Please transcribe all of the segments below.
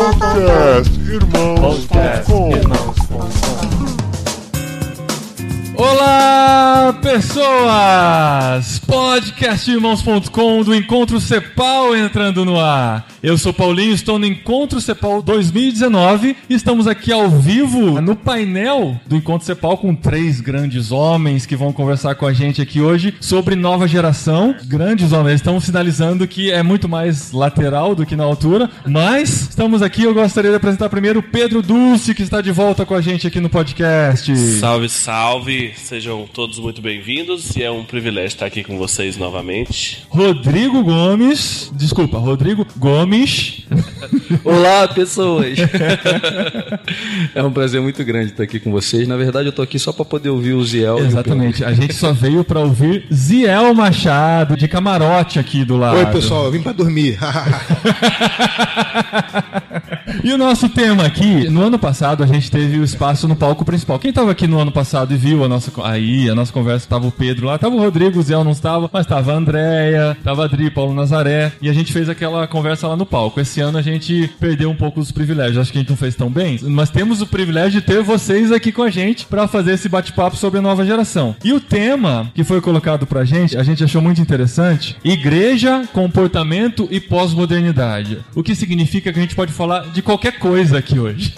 Podcast Irmãos.com Olá, pessoas! Podcastirmãos.com do Encontro Cepal entrando no ar. Eu sou Paulinho, estou no Encontro Cepal 2019 e estamos aqui ao vivo no painel do Encontro Cepal com três grandes homens que vão conversar com a gente aqui hoje sobre nova geração. Grandes homens, eles estão sinalizando que é muito mais lateral do que na altura, mas estamos aqui. Eu gostaria de apresentar primeiro o Pedro Dulce, que está de volta com a gente aqui no podcast. Salve, salve! Sejam todos muito bem-vindos e é um privilégio estar aqui com vocês novamente. Rodrigo Gomes, desculpa, Rodrigo Gomes. Olá, pessoas! é um prazer muito grande estar aqui com vocês. Na verdade, eu tô aqui só para poder ouvir o Ziel. Exatamente, a gente só veio para ouvir Ziel Machado, de camarote aqui do lado. Oi, pessoal, eu vim pra dormir. E o nosso tema aqui, no ano passado a gente teve o espaço no palco principal. Quem tava aqui no ano passado e viu a nossa. Aí, a nossa conversa, tava o Pedro lá, tava o Rodrigo, o Zé não estava, mas tava a Andréia, tava a Adri, Paulo Nazaré. E a gente fez aquela conversa lá no palco. Esse ano a gente perdeu um pouco os privilégios. Acho que a gente não fez tão bem, mas temos o privilégio de ter vocês aqui com a gente para fazer esse bate-papo sobre a nova geração. E o tema que foi colocado pra gente, a gente achou muito interessante: igreja, comportamento e pós-modernidade. O que significa que a gente pode falar de qualquer coisa aqui hoje.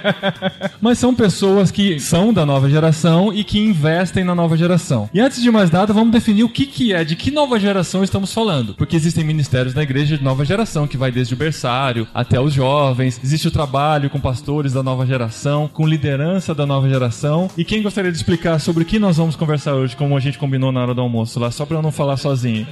Mas são pessoas que são da nova geração e que investem na nova geração. E antes de mais nada, vamos definir o que, que é, de que nova geração estamos falando. Porque existem ministérios na igreja de nova geração, que vai desde o berçário até os jovens. Existe o trabalho com pastores da nova geração, com liderança da nova geração. E quem gostaria de explicar sobre o que nós vamos conversar hoje, como a gente combinou na hora do almoço lá, só pra eu não falar sozinho.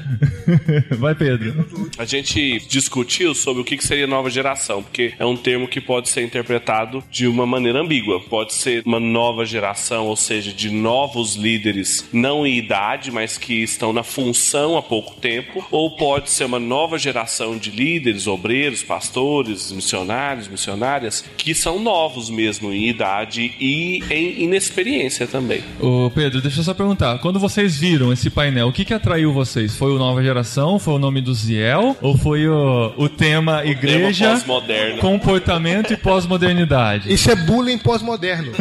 vai, Pedro. A gente discutiu sobre o que que seria nova geração, porque é um termo que pode ser interpretado de uma maneira ambígua. Pode ser uma nova geração, ou seja, de novos líderes, não em idade, mas que estão na função há pouco tempo, ou pode ser uma nova geração de líderes, obreiros, pastores, missionários, missionárias, que são novos mesmo em idade e em inexperiência também. Ô Pedro, deixa eu só perguntar. Quando vocês viram esse painel, o que, que atraiu vocês? Foi o Nova Geração? Foi o nome do Ziel? Ou foi o, o tema Igreja, Tema comportamento e pós-modernidade? Isso é bullying pós-moderno.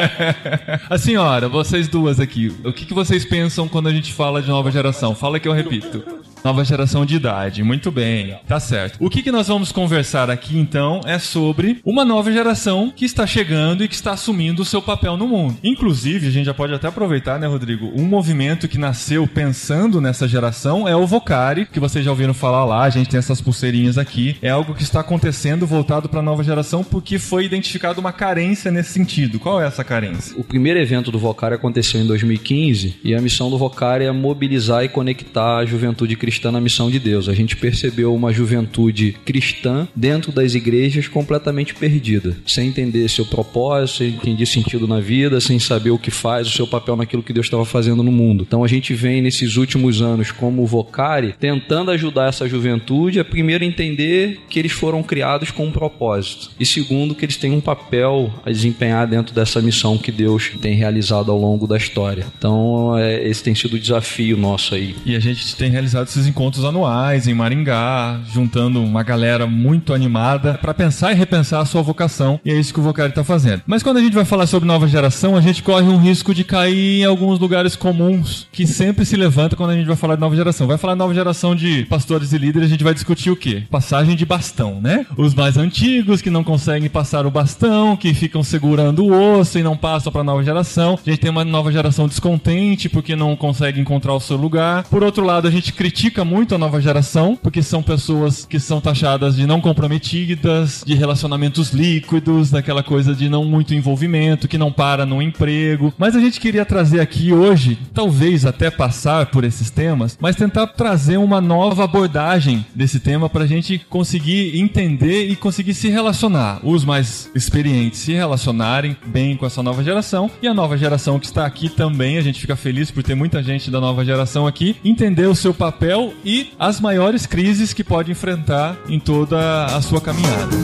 A senhora, vocês duas aqui, o que, que vocês pensam quando a gente fala de nova geração? Fala que eu repito. Nova geração de idade, muito bem, tá certo. O que, que nós vamos conversar aqui então é sobre uma nova geração que está chegando e que está assumindo o seu papel no mundo. Inclusive, a gente já pode até aproveitar, né, Rodrigo? Um movimento que nasceu pensando nessa geração é o Vocari, que vocês já ouviram falar lá, a gente tem essas pulseirinhas aqui. É algo que está acontecendo voltado para a nova geração porque foi identificada uma carência nesse sentido. Qual é essa carência? O primeiro evento do Vocari aconteceu em 2015 e a missão do Vocari é mobilizar e conectar a juventude cristã na missão de Deus. A gente percebeu uma juventude cristã dentro das igrejas completamente perdida, sem entender seu propósito, sem entender sentido na vida, sem saber o que faz, o seu papel naquilo que Deus estava fazendo no mundo. Então a gente vem nesses últimos anos como Vocari tentando ajudar essa juventude a primeiro entender que eles foram criados com um propósito e segundo que eles têm um papel a desempenhar dentro dessa missão que Deus tem realizado ao longo da história. Então é, esse tem sido o desafio nosso aí. E a gente tem realizado esses encontros anuais em Maringá, juntando uma galera muito animada para pensar e repensar a sua vocação. E é isso que o Vocari está fazendo. Mas quando a gente vai falar sobre nova geração, a gente corre um risco de cair em alguns lugares comuns que sempre se levanta quando a gente vai falar de nova geração. Vai falar de nova geração de pastores e líderes, a gente vai discutir o quê? Passagem de bastão, né? Os mais antigos que não conseguem passar o bastão, que ficam segurando o osso e não passam para nova geração. A gente tem uma nova geração descontente porque não consegue encontrar o seu lugar. Por outro lado, a gente critica muito a nova geração porque são pessoas que são taxadas de não comprometidas, de relacionamentos líquidos, daquela coisa de não muito envolvimento, que não para no emprego. Mas a gente queria trazer aqui hoje, talvez até passar por esses temas, mas tentar trazer uma nova abordagem desse tema para a gente conseguir entender e conseguir se relacionar. Os mais experientes se relacionarem bem com essa nova geração e a nova geração que está aqui também. A gente fica feliz por ter muita gente da nova geração aqui, entender o seu papel e as maiores crises que pode enfrentar em toda a sua caminhada.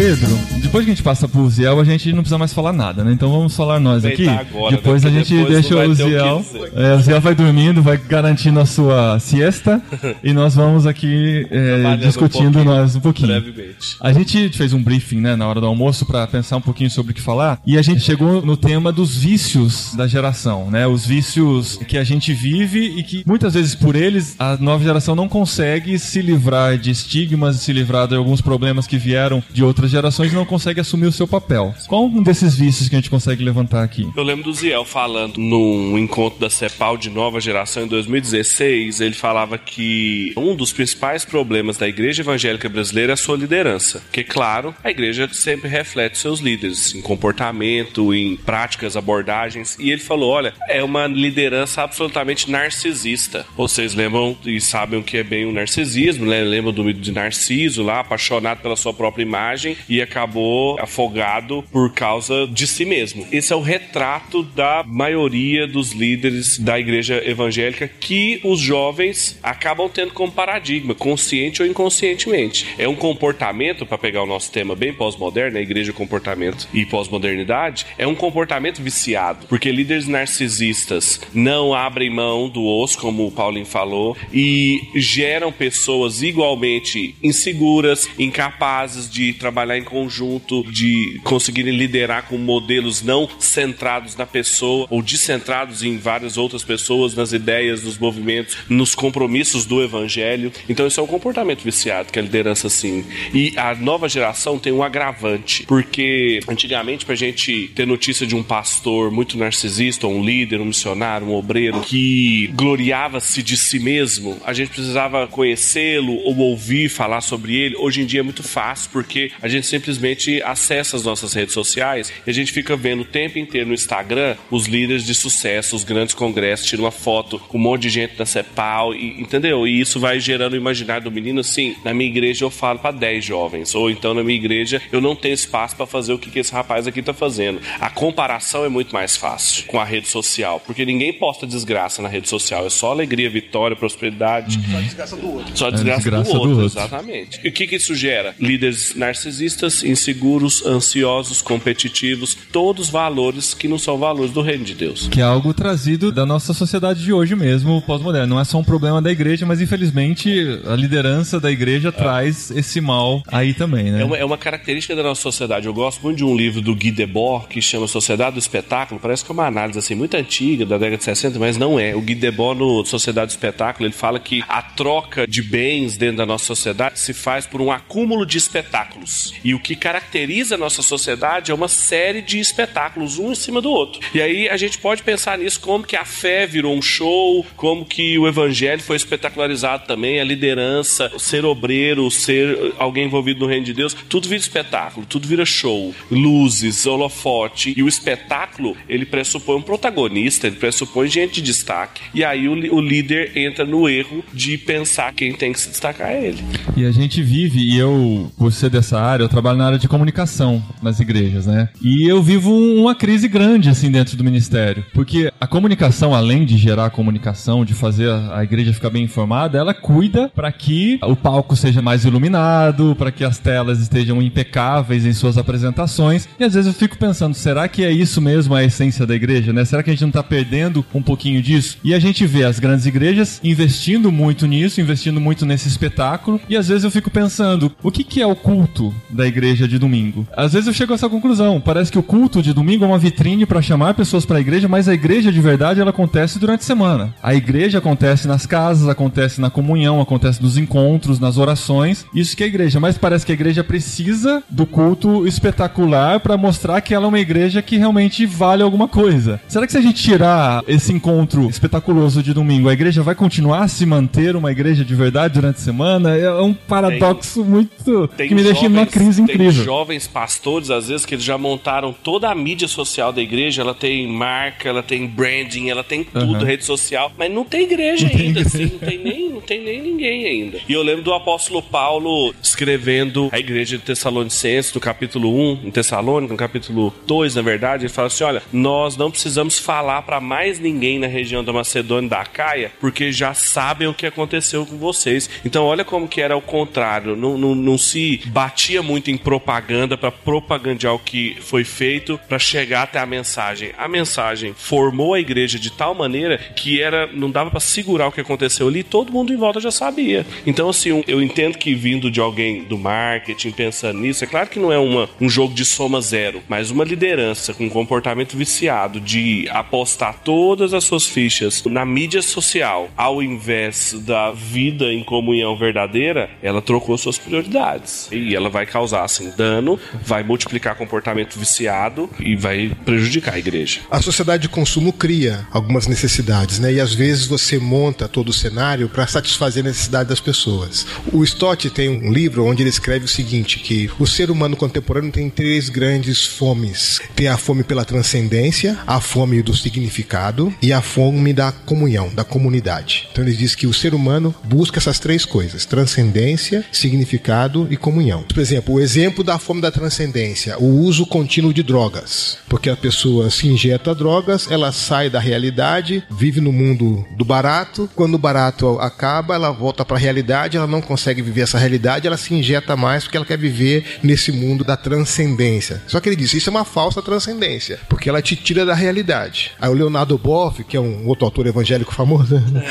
Pedro, depois que a gente passa pro Ziel, a gente não precisa mais falar nada, né? Então vamos falar nós aqui. Agora, depois né? a Porque gente depois deixa o o Ziel. dizer. É, o Ziel vai dormindo, vai garantindo a sua siesta. e nós vamos aqui é, um discutindo pouquinho, nós um pouquinho. Brevemente. A gente fez um briefing, né, na hora do almoço para pensar um pouquinho sobre o que falar, e a gente chegou no tema dos vícios da geração, né? Os vícios que a gente vive e que muitas vezes por eles a nova geração não consegue se livrar de estigmas, se livrar de alguns problemas que vieram de outras gerações e não consegue assumir o seu papel. Qual um desses vícios que a gente consegue levantar aqui? Eu lembro do Ziel falando num encontro da CEPAL de nova geração em 2016. Ele falava que um dos principais problemas da igreja evangélica brasileira é a sua liderança. Porque, claro, a igreja sempre reflete seus líderes em comportamento, em práticas, abordagens. E ele falou: olha, é uma liderança absolutamente narcisista. Vocês lembram e sabem o que é bem o narcisismo, né? Lembram do mito de Narciso lá, apaixonado pela sua própria imagem e acabou afogado por causa de si mesmo. Esse é o retrato da maioria dos líderes da igreja evangélica que os jovens acabam tendo como paradigma, consciente ou inconscientemente. É um comportamento, para pegar o nosso tema bem pós-moderno, a igreja comportamento e pós-modernidade, é um comportamento viciado, porque líderes narcisistas não abrem mão do osso, como o Paulinho falou, e geram pessoas igualmente inseguras, incapazes de trabalhar em conjunto, de conseguirem liderar com modelos não centrados na pessoa ou descentrados em várias outras pessoas, nas ideias, nos movimentos, nos compromissos do evangelho. Então, isso é um comportamento viciado que a liderança sim. E a nova geração tem um agravante, porque antigamente, pra gente ter notícia de um pastor muito narcisista, um líder, um missionário, um obreiro que gloriava-se de si mesmo, a gente precisava conhecê-lo ou ouvir falar sobre ele. Hoje em dia é muito fácil, porque a gente simplesmente acessa as nossas redes sociais e a gente fica vendo o tempo inteiro no Instagram os líderes de sucesso, os grandes congressos, tira uma foto com um monte de gente da CEPAL, e, entendeu? E isso vai gerando o imaginário do menino assim: na minha igreja eu falo para 10 jovens, ou então na minha igreja eu não tenho espaço para fazer o que, que esse rapaz aqui tá fazendo. A comparação é muito mais fácil com a rede social, porque ninguém posta desgraça na rede social, é só alegria, vitória, prosperidade. Só desgraça do outro. Só desgraça, desgraça do, do outro, outro. exatamente. E o que, que isso gera? Líderes narcisistas, inseguros, ansiosos, competitivos, todos valores que não são valores do reino de Deus. Que é algo trazido da nossa sociedade de hoje mesmo, pós-moderno. Não é só um problema da igreja, mas infelizmente a liderança da igreja traz esse mal aí também, né? É uma, é uma característica da nossa sociedade. Eu gosto muito de um livro do Guy Debord que chama Sociedade do Espetáculo. Parece que é uma análise assim muito antiga, da década de 60, mas não é. O Guy Debord no Sociedade do Espetáculo, ele fala que a troca de bens dentro da nossa sociedade se faz por um acúmulo de espetáculos. E o que caracteriza a nossa sociedade é uma série de espetáculos, um em cima do outro. E aí a gente pode pensar nisso como que a fé virou um show, como que o evangelho foi espetacularizado também, a liderança, ser obreiro, ser alguém envolvido no reino de Deus, tudo vira espetáculo, tudo vira show, luzes, holofote. E o espetáculo, ele pressupõe um protagonista, ele pressupõe gente de destaque. E aí o, o líder entra no erro de pensar quem tem que se destacar é ele. E a gente vive, e eu, ser dessa área, eu trabalho na área de comunicação nas igrejas, né? E eu vivo um- uma crise grande, assim, dentro do ministério. Porque a comunicação, além de gerar comunicação, de fazer a, a igreja ficar bem informada, ela cuida para que o palco seja mais iluminado, para que as telas estejam impecáveis em suas apresentações. E às vezes eu fico pensando, será que é isso mesmo a essência da igreja, né? Será que a gente não tá perdendo um pouquinho disso? E a gente vê as grandes igrejas investindo muito nisso, investindo muito nesse espetáculo. E às vezes eu fico pensando, o que, que é o culto da igreja de domingo? Às vezes eu chego a essa conclusão. Parece que o culto de domingo é uma vitrine para chamar pessoas para a igreja, mas a igreja de verdade ela acontece durante a semana. A igreja acontece nas casas, acontece na comunhão, acontece nos encontros, nas orações. Isso que é a igreja. Mas parece que a igreja precisa do culto espetacular para mostrar que ela é uma igreja que realmente vale alguma coisa. Será que se a gente tirar esse encontro espetaculoso de domingo, a igreja vai continuar a se manter uma igreja de verdade durante a semana? É um paradoxo muito que me deixa crise tem incrível. jovens pastores, às vezes, que eles já montaram toda a mídia social da igreja. Ela tem marca, ela tem branding, ela tem tudo, Aham. rede social, mas não tem igreja ainda, assim, não tem, nem, não tem nem ninguém ainda. E eu lembro do apóstolo Paulo escrevendo a igreja de Tessalonicenses, no capítulo 1, em Tessalônica, no capítulo 2, na verdade, ele fala assim: olha, nós não precisamos falar para mais ninguém na região da Macedônia da Acaia, porque já sabem o que aconteceu com vocês. Então, olha como que era o contrário. Não, não, não se batia muito em propaganda para propagandear o que foi feito para chegar até a mensagem. A mensagem formou a igreja de tal maneira que era não dava para segurar o que aconteceu ali, todo mundo em volta já sabia. Então assim, eu entendo que vindo de alguém do marketing pensando nisso, é claro que não é uma, um jogo de soma zero, mas uma liderança com um comportamento viciado de apostar todas as suas fichas na mídia social ao invés da vida em comunhão verdadeira, ela trocou suas prioridades. E ela vai assim dano, vai multiplicar comportamento viciado e vai prejudicar a igreja. A sociedade de consumo cria algumas necessidades, né? E às vezes você monta todo o cenário para satisfazer a necessidade das pessoas. O Stott tem um livro onde ele escreve o seguinte, que o ser humano contemporâneo tem três grandes fomes. Tem a fome pela transcendência, a fome do significado e a fome da comunhão, da comunidade. Então ele diz que o ser humano busca essas três coisas: transcendência, significado e comunhão. Por exemplo, o exemplo da fome da transcendência, o uso contínuo de drogas. Porque a pessoa se injeta drogas, ela sai da realidade, vive no mundo do barato. Quando o barato acaba, ela volta para a realidade, ela não consegue viver essa realidade, ela se injeta mais porque ela quer viver nesse mundo da transcendência. Só que ele disse, isso é uma falsa transcendência, porque ela te tira da realidade. Aí o Leonardo Boff, que é um outro autor evangélico famoso, né?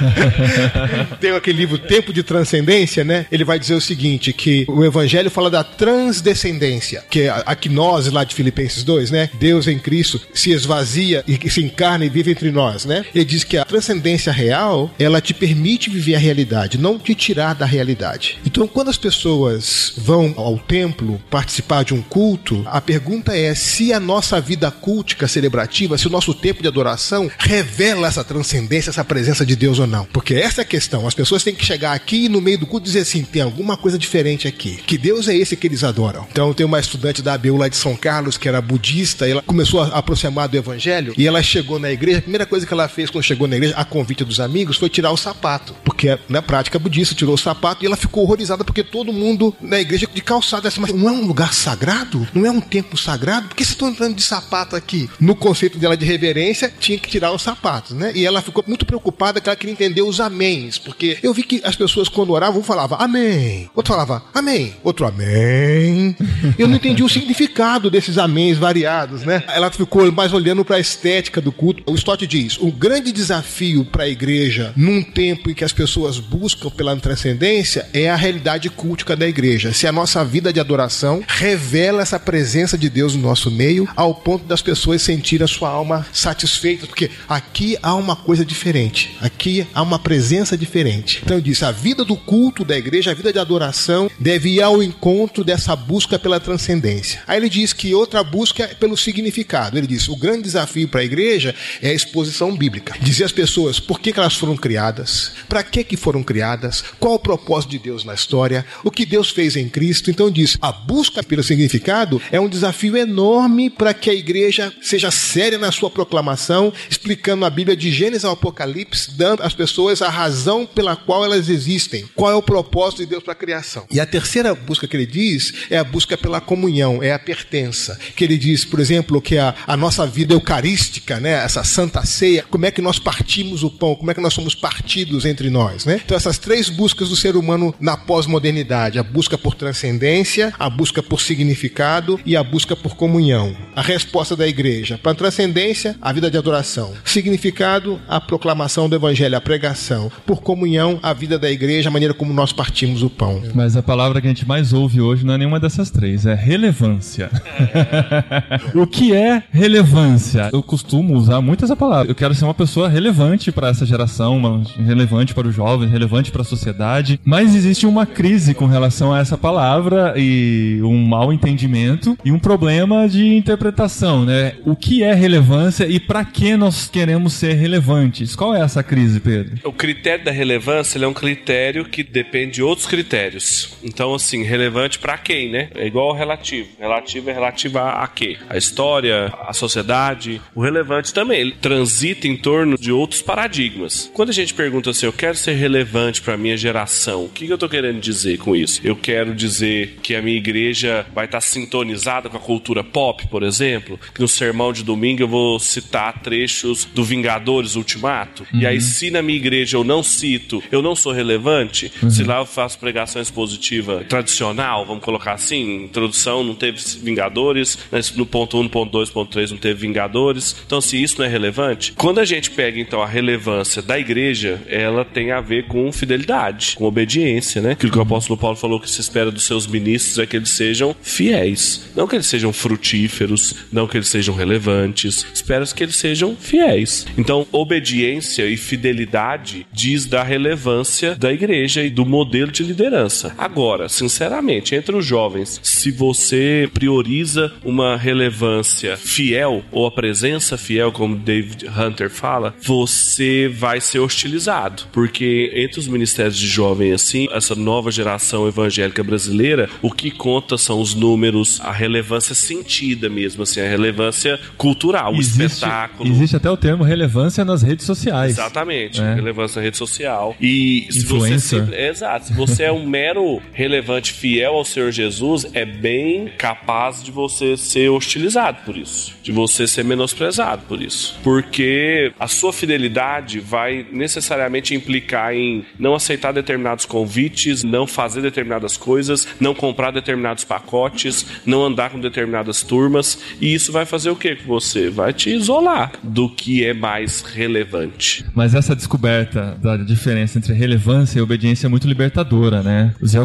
tem aquele livro Tempo de Transcendência, né? Ele vai dizer o seguinte, que o evangelho fala da transdescendência, que é a gnose lá de Filipenses 2, né? Deus em Cristo se esvazia e se encarna e vive entre nós, né? Ele diz que a transcendência real, ela te permite viver a realidade, não te tirar da realidade. Então, quando as pessoas vão ao templo participar de um culto, a pergunta é se a nossa vida cultica celebrativa, se o nosso tempo de adoração revela essa transcendência, essa presença de Deus ou não. Porque essa é a questão. As pessoas têm que chegar aqui e no meio do culto dizer assim: tem alguma coisa diferente aqui. Que Deus é esse que eles adoram. Então, tem uma estudante da ABU lá de São Carlos que era budista, ela começou a aproximar do evangelho e ela chegou na igreja. A primeira coisa que ela fez quando chegou na igreja, a convite dos amigos, foi tirar o sapato. Porque na prática budista tirou o sapato e ela ficou horrorizada porque todo mundo na igreja de calçada assim, mas não é um lugar sagrado? Não é um templo sagrado? Por que vocês estão entrando de sapato aqui? No conceito dela de reverência, tinha que tirar os sapatos, né? E ela ficou muito preocupada que ela queria entender os améns, porque eu vi que as pessoas quando oravam falavam amém, outro falava amém, outro amém. Eu não entendi o significado desses améns variados, né? Ela ficou mais olhando para a estética do culto. O Stott diz: o grande desafio para a igreja num tempo em que as pessoas buscam pela transcendência é a realidade cultica da igreja. Se a nossa vida de adoração revela essa presença de Deus no nosso meio, ao ponto das pessoas sentirem a sua alma satisfeita, porque aqui há uma coisa diferente, aqui há uma presença diferente. Então eu disse: a vida do culto da igreja, a vida de adoração, deve ir ao encontro dessa busca pela transcendência. Aí ele diz que outra busca é pelo significado. Ele diz: o grande desafio para a igreja é a exposição bíblica. Dizer às pessoas por que, que elas foram criadas, para que, que foram criadas, qual o propósito de Deus na história, o que Deus fez em Cristo. Então diz: a busca pelo significado é um desafio enorme para que a igreja seja séria na sua proclamação, explicando a Bíblia de Gênesis ao Apocalipse, dando às pessoas a razão pela qual elas existem, qual é o propósito de Deus para a criação. E a terceira busca que ele diz é a busca pela comunhão, é a pertença. Que ele diz, por exemplo, que a, a nossa vida eucarística, né, essa santa ceia, como é que nós partimos o pão, como é que nós somos partidos entre nós, né? Então essas três buscas do ser humano na pós-modernidade, a busca por transcendência, a busca por significado e a busca por comunhão. A resposta da igreja para a transcendência, a vida de adoração. Significado, a proclamação do evangelho, a pregação. Por comunhão, a vida da igreja, a maneira como nós partimos o pão. Mas a palavra que a gente mais ouve hoje não é nenhuma dessas três, é relevância. o que é relevância? Eu costumo usar muito essa palavra. Eu quero ser uma pessoa relevante para essa geração, uma- relevante para os jovens, relevante para a sociedade. Mas existe uma crise com relação a essa palavra e um mau entendimento e um problema de interpretação, né? O que é relevância e para que nós queremos ser relevantes? Qual é essa crise, Pedro? O critério da relevância ele é um critério que depende de outros critérios. Então, assim, relevante pra quem, né? É igual ao relativo. Relativo é relativo a, a quê? A história, a sociedade. O relevante também, ele transita em torno de outros paradigmas. Quando a gente pergunta assim, eu quero ser relevante pra minha geração, o que, que eu tô querendo dizer com isso? Eu quero dizer que a minha igreja vai estar sintonizada com a cultura pop, por exemplo, que no sermão de domingo eu vou citar trechos do Vingadores Ultimato. E aí, se na minha igreja eu não cito, eu não sou relevante, se lá eu faço pregação expositiva tradicional, vamos colocar assim, introdução não teve Vingadores, no ponto 1, no ponto 2, ponto 3 não teve Vingadores. Então, se isso não é relevante, quando a gente pega então a relevância da igreja, ela tem a ver com fidelidade, com obediência, né? Aquilo que o apóstolo Paulo falou que se espera dos seus ministros é que eles sejam fiéis, não que eles sejam frutíferos, não que eles sejam relevantes, espera que eles sejam fiéis. Então, obediência e fidelidade diz da relevância da igreja e do modelo de liderança. Agora, sinceramente, entre os jovens, se você prioriza uma relevância fiel ou a presença fiel, como David Hunter fala, você vai ser hostilizado, porque entre os ministérios de jovem assim, essa nova geração evangélica brasileira, o que conta são os números, a relevância sentida mesmo, assim, a relevância cultural, existe, o espetáculo. Existe até o termo relevância nas redes sociais. Exatamente, é. relevância na rede social. E se você sempre, exato, se você é um mero relevante fiel ao Senhor Jesus, é bem capaz de você ser hostilizado por isso, de você ser menosprezado por isso, porque a sua fidelidade vai necessariamente implicar em não aceitar determinados convites, não fazer determinadas coisas, não comprar determinados pacotes, não andar com determinadas turmas, e isso vai fazer o que com você? Vai te isolar do que é mais relevante. Mas essa descoberta da diferença entre relevância e obediência é muito libertadora, né? O Zé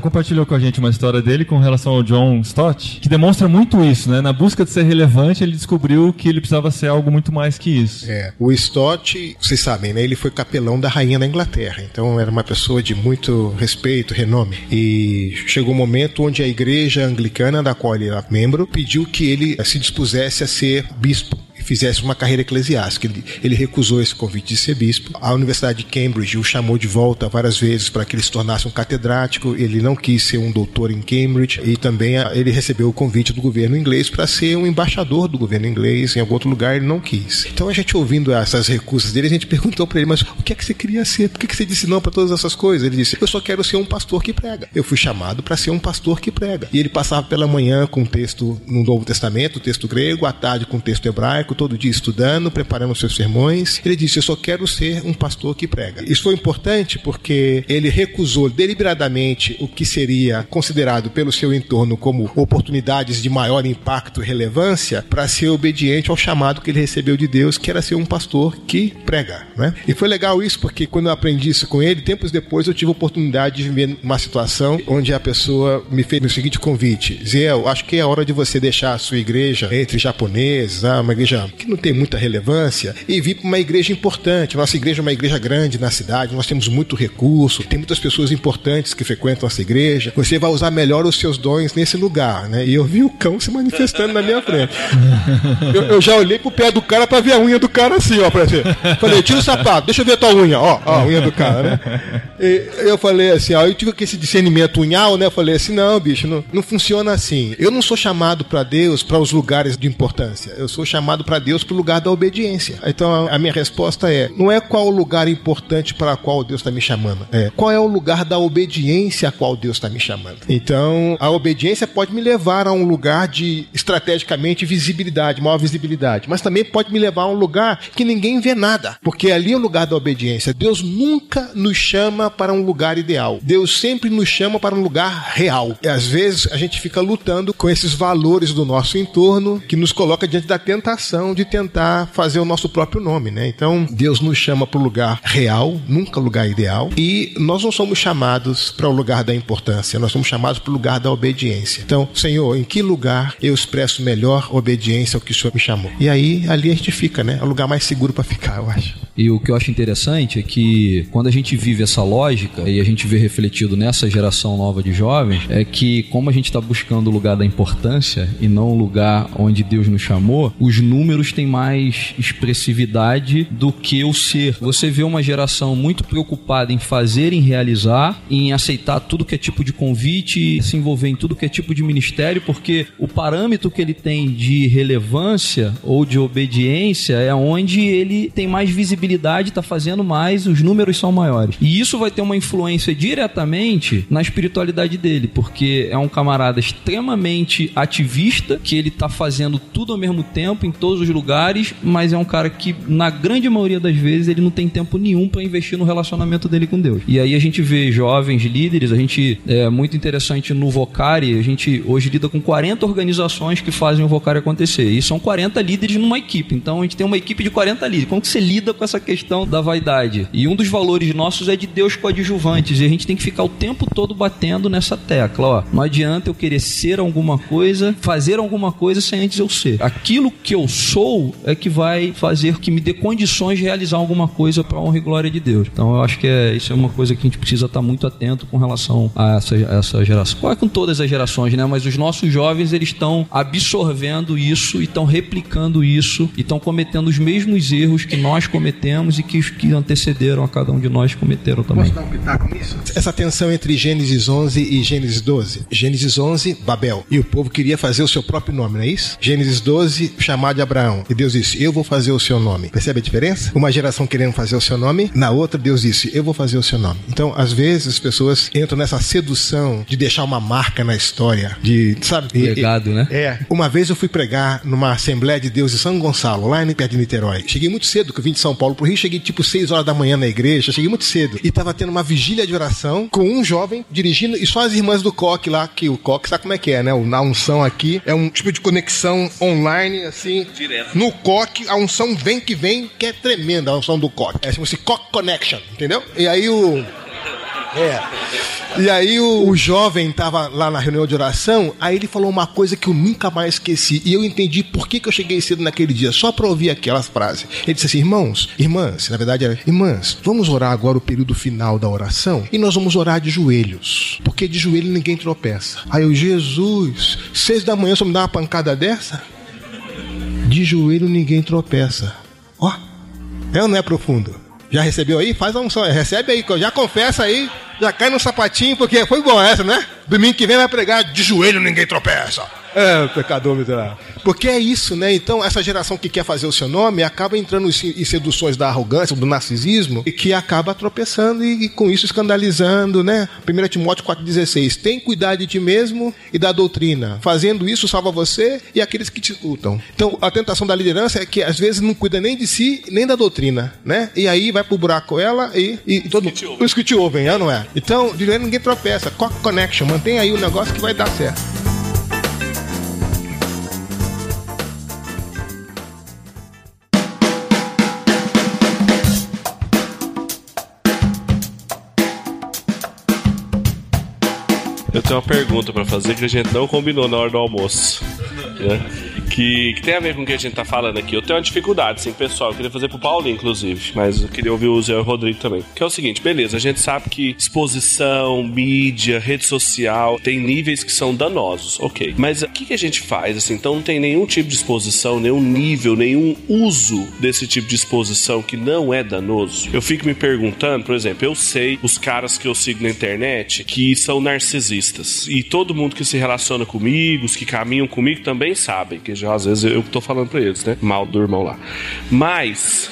com a gente uma história dele com relação ao John Stott, que demonstra muito isso, né? Na busca de ser relevante, ele descobriu que ele precisava ser algo muito mais que isso. É, o Stott, vocês sabem, né? Ele foi capelão da rainha da Inglaterra, então era uma pessoa de muito respeito, renome. E chegou um momento onde a igreja anglicana, da qual ele era membro, pediu que ele se dispusesse a ser bispo fizesse uma carreira eclesiástica. Ele, ele, recusou esse convite de ser bispo. A Universidade de Cambridge o chamou de volta várias vezes para que ele se tornasse um catedrático. Ele não quis ser um doutor em Cambridge e também ele recebeu o convite do governo inglês para ser um embaixador do governo inglês em algum outro lugar. Ele não quis. Então a gente ouvindo essas recusas dele, a gente perguntou para ele: mas o que é que você queria ser? Por que, que você disse não para todas essas coisas? Ele disse: eu só quero ser um pastor que prega. Eu fui chamado para ser um pastor que prega. E ele passava pela manhã com um texto no Novo Testamento, texto grego, à tarde com texto hebraico todo dia estudando, preparando seus sermões. Ele disse: Eu só quero ser um pastor que prega. Isso foi importante porque ele recusou deliberadamente o que seria considerado pelo seu entorno como oportunidades de maior impacto e relevância para ser obediente ao chamado que ele recebeu de Deus, que era ser um pastor que prega. Né? E foi legal isso porque quando eu aprendi isso com ele, tempos depois eu tive a oportunidade de viver uma situação onde a pessoa me fez o seguinte convite: Zé, acho que é hora de você deixar a sua igreja entre japoneses, ah, uma igreja que não tem muita relevância, e vir para uma igreja importante. Nossa igreja é uma igreja grande na cidade, nós temos muito recurso, tem muitas pessoas importantes que frequentam nossa igreja. Você vai usar melhor os seus dons nesse lugar, né? E eu vi o cão se manifestando na minha frente. Eu, eu já olhei pro pé do cara para ver a unha do cara assim, ó, pra ver. Falei, tira o sapato, deixa eu ver a tua unha, ó, ó a unha do cara, né? E eu falei assim, ó, eu tive esse discernimento unhal, né? Eu falei assim, não, bicho, não, não funciona assim. Eu não sou chamado para Deus para os lugares de importância. Eu sou chamado para Deus para o lugar da obediência. Então a minha resposta é: não é qual o lugar importante para qual Deus está me chamando, é qual é o lugar da obediência a qual Deus está me chamando. Então a obediência pode me levar a um lugar de estrategicamente visibilidade, maior visibilidade, mas também pode me levar a um lugar que ninguém vê nada, porque ali é o lugar da obediência. Deus nunca nos chama para um lugar ideal. Deus sempre nos chama para um lugar real. E às vezes a gente fica lutando com esses valores do nosso entorno que nos coloca diante da tentação de tentar fazer o nosso próprio nome, né? Então, Deus nos chama para o lugar real, nunca lugar ideal, e nós não somos chamados para o lugar da importância, nós somos chamados para o lugar da obediência. Então, Senhor, em que lugar eu expresso melhor obediência ao que o Senhor me chamou? E aí, ali a gente fica, né? É o lugar mais seguro para ficar, eu acho. E o que eu acho interessante é que quando a gente vive essa lógica e a gente vê refletido nessa geração nova de jovens, é que como a gente está buscando o lugar da importância e não o lugar onde Deus nos chamou, os números têm mais expressividade do que o ser. Você vê uma geração muito preocupada em fazer, em realizar, em aceitar tudo que é tipo de convite, se envolver em tudo que é tipo de ministério, porque o parâmetro que ele tem de relevância ou de obediência é onde ele tem mais visibilidade está fazendo mais, os números são maiores. E isso vai ter uma influência diretamente na espiritualidade dele, porque é um camarada extremamente ativista, que ele está fazendo tudo ao mesmo tempo, em todos os lugares, mas é um cara que, na grande maioria das vezes, ele não tem tempo nenhum para investir no relacionamento dele com Deus. E aí a gente vê jovens líderes, a gente é muito interessante no Vocari, a gente hoje lida com 40 organizações que fazem o Vocari acontecer. E são 40 líderes numa equipe. Então a gente tem uma equipe de 40 líderes. Como que você lida com essa questão da vaidade? E um dos valores nossos é de Deus coadjuvantes. E a gente tem que ficar o tempo todo batendo nessa tecla. Ó, não adianta eu querer ser alguma coisa, fazer alguma coisa sem antes eu ser. Aquilo que eu sou é que vai fazer que me dê condições de realizar alguma coisa para honra e glória de Deus. Então eu acho que é, isso é uma coisa que a gente precisa estar muito atento com relação a essa, a essa geração. Qual é com todas as gerações, né? Mas os nossos jovens eles estão absorvendo isso e estão replicando isso e estão cometendo os mesmos erros que nós cometemos e que os que antecederam a cada um de nós cometeram também. Posso dar um pitaco nisso? Essa tensão entre Gênesis 11 e Gênesis 12. Gênesis 11, Babel. E o povo queria fazer o seu próprio nome, não é isso? Gênesis 12, chamar de Abraão. E Deus disse: Eu vou fazer o seu nome. Percebe a diferença? Uma geração querendo fazer o seu nome, na outra Deus disse: Eu vou fazer o seu nome. Então, às vezes, as pessoas entram nessa sedução de deixar uma marca na história, de, sabe? Legado, e, né? É. Uma vez eu fui pregar numa Assembleia de Deus em São Gonçalo, lá em perto de Niterói. Cheguei muito cedo, que eu vim de São Paulo pro Rio, cheguei tipo 6 horas da manhã na igreja, cheguei muito cedo. E tava tendo uma vigília de oração com um jovem dirigindo e só as irmãs do coque lá, que o coque sabe como é que é, né? O na unção aqui é um tipo de conexão online, assim. Direto. No coque, a unção vem que vem, que é tremenda a unção do coque. É tipo assim, coque connection, entendeu? E aí o. É. E aí o, o jovem estava lá na reunião de oração, aí ele falou uma coisa que eu nunca mais esqueci. E eu entendi por que, que eu cheguei cedo naquele dia, só para ouvir aquelas frases. Ele disse assim: irmãos, irmãs, na verdade era, irmãs, vamos orar agora o período final da oração e nós vamos orar de joelhos. Porque de joelho ninguém tropeça. Aí eu, Jesus, seis da manhã só me dá uma pancada dessa? De joelho ninguém tropeça. Ó, é ou não é profundo? Já recebeu aí? Faz a unção, recebe aí, já confessa aí já cai no sapatinho, porque foi igual essa, né? Domingo que vem vai pregar de joelho, ninguém tropeça. É, pecador miserável. Porque é isso, né? Então, essa geração que quer fazer o seu nome acaba entrando em seduções da arrogância, do narcisismo, e que acaba tropeçando e, e com isso escandalizando, né? 1 Timóteo 4,16. Tem cuidado de ti mesmo e da doutrina. Fazendo isso, salva você e aqueles que te lutam. Então, a tentação da liderança é que às vezes não cuida nem de si, nem da doutrina, né? E aí vai pro buraco ela e, e, e todo mundo. Os que te ouvem, é, não é? Então, de ninguém tropeça. Cock Connection, mantém aí o negócio que vai dar certo. Uma pergunta para fazer que a gente não combinou na hora do almoço. Né? Que, que tem a ver com o que a gente tá falando aqui. Eu tenho uma dificuldade, sim, pessoal. Eu queria fazer pro Paulo, inclusive, mas eu queria ouvir o Zé e o Rodrigo também. Que é o seguinte, beleza, a gente sabe que exposição, mídia, rede social, tem níveis que são danosos, ok. Mas o que, que a gente faz, assim? Então não tem nenhum tipo de exposição, nenhum nível, nenhum uso desse tipo de exposição que não é danoso. Eu fico me perguntando, por exemplo, eu sei os caras que eu sigo na internet que são narcisistas. E todo mundo que se relaciona comigo, os que caminham comigo também sabem que já às vezes eu que tô falando pra eles, né? Mal do irmão lá. Mas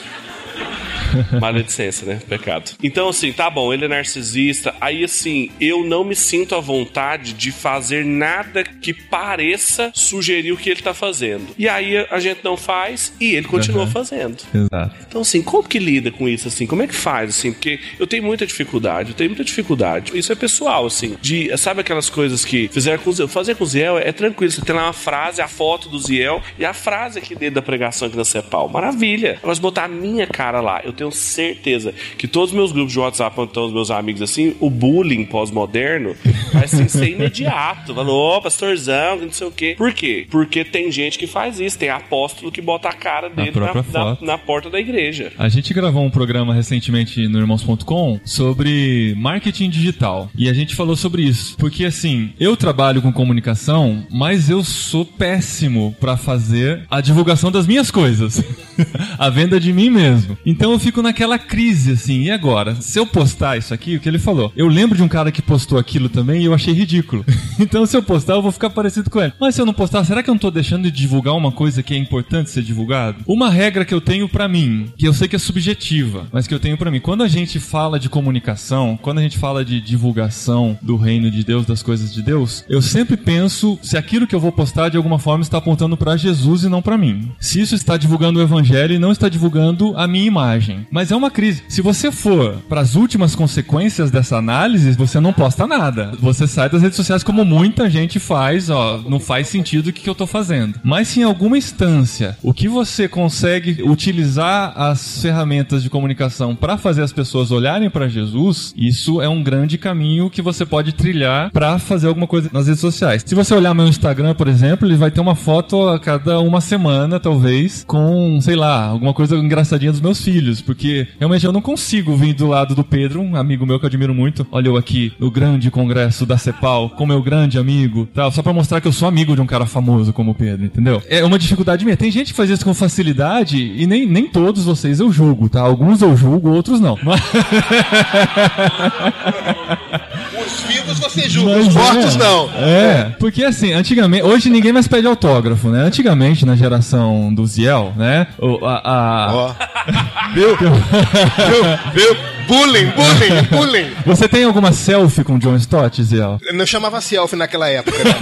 Maledicência, né? Pecado. Então, assim, tá bom, ele é narcisista. Aí, assim, eu não me sinto à vontade de fazer nada que pareça sugerir o que ele tá fazendo. E aí a gente não faz e ele continua uhum. fazendo. Exato. Então, assim, como que lida com isso, assim? Como é que faz, assim? Porque eu tenho muita dificuldade, eu tenho muita dificuldade. Isso é pessoal, assim. De, sabe aquelas coisas que fizeram com o Ziel? Fazer com o Ziel é, é tranquilo. Você tem lá uma frase, a foto do Ziel e a frase aqui dentro da pregação aqui na Cepal. Maravilha. Agora, botar a minha cara lá, eu tenho certeza que todos os meus grupos de WhatsApp, estão os meus amigos assim, o bullying pós-moderno vai ser imediato. Falou, ô, pastorzão, não sei o quê. Por quê? Porque tem gente que faz isso, tem apóstolo que bota a cara dele na, na, na, porta da igreja. A gente gravou um programa recentemente no irmãos.com sobre marketing digital. E a gente falou sobre isso. Porque assim, eu trabalho com comunicação, mas eu sou péssimo para fazer a divulgação das minhas coisas. a venda de mim mesmo. Então eu fico naquela crise, assim, e agora? Se eu postar isso aqui, o que ele falou? Eu lembro de um cara que postou aquilo também e eu achei ridículo. então, se eu postar, eu vou ficar parecido com ele. Mas se eu não postar, será que eu não tô deixando de divulgar uma coisa que é importante ser divulgado? Uma regra que eu tenho para mim, que eu sei que é subjetiva, mas que eu tenho para mim, quando a gente fala de comunicação, quando a gente fala de divulgação do reino de Deus, das coisas de Deus, eu sempre penso se aquilo que eu vou postar de alguma forma está apontando para Jesus e não para mim. Se isso está divulgando o evangelho e não está divulgando a minha imagem. Mas é uma crise. Se você for para as últimas consequências dessa análise, você não posta nada. Você sai das redes sociais como muita gente faz, ó, não faz sentido o que, que eu tô fazendo. Mas se em alguma instância o que você consegue utilizar as ferramentas de comunicação para fazer as pessoas olharem para Jesus, isso é um grande caminho que você pode trilhar para fazer alguma coisa nas redes sociais. Se você olhar meu Instagram, por exemplo, ele vai ter uma foto a cada uma semana, talvez, com, sei lá, alguma coisa engraçadinha dos meus filhos, porque realmente eu não consigo vir do lado do Pedro, um amigo meu que eu admiro muito. Olha eu aqui no grande congresso da CEPAL, com meu grande amigo, tal, só para mostrar que eu sou amigo de um cara famoso como o Pedro, entendeu? É uma dificuldade minha. Tem gente que faz isso com facilidade e nem, nem todos vocês eu julgo, tá? Alguns eu julgo, outros não. Mas... Os vivos você julga, os mortos é, não. É, porque assim, antigamente, hoje ninguém mais pede autógrafo, né? Antigamente, na geração do Ziel, né? O, a, a... Ó. Viu? viu? Viu? Bullying, bullying, bullying. Você tem alguma selfie com John Stott, Ziel? Eu não chamava selfie naquela época, né?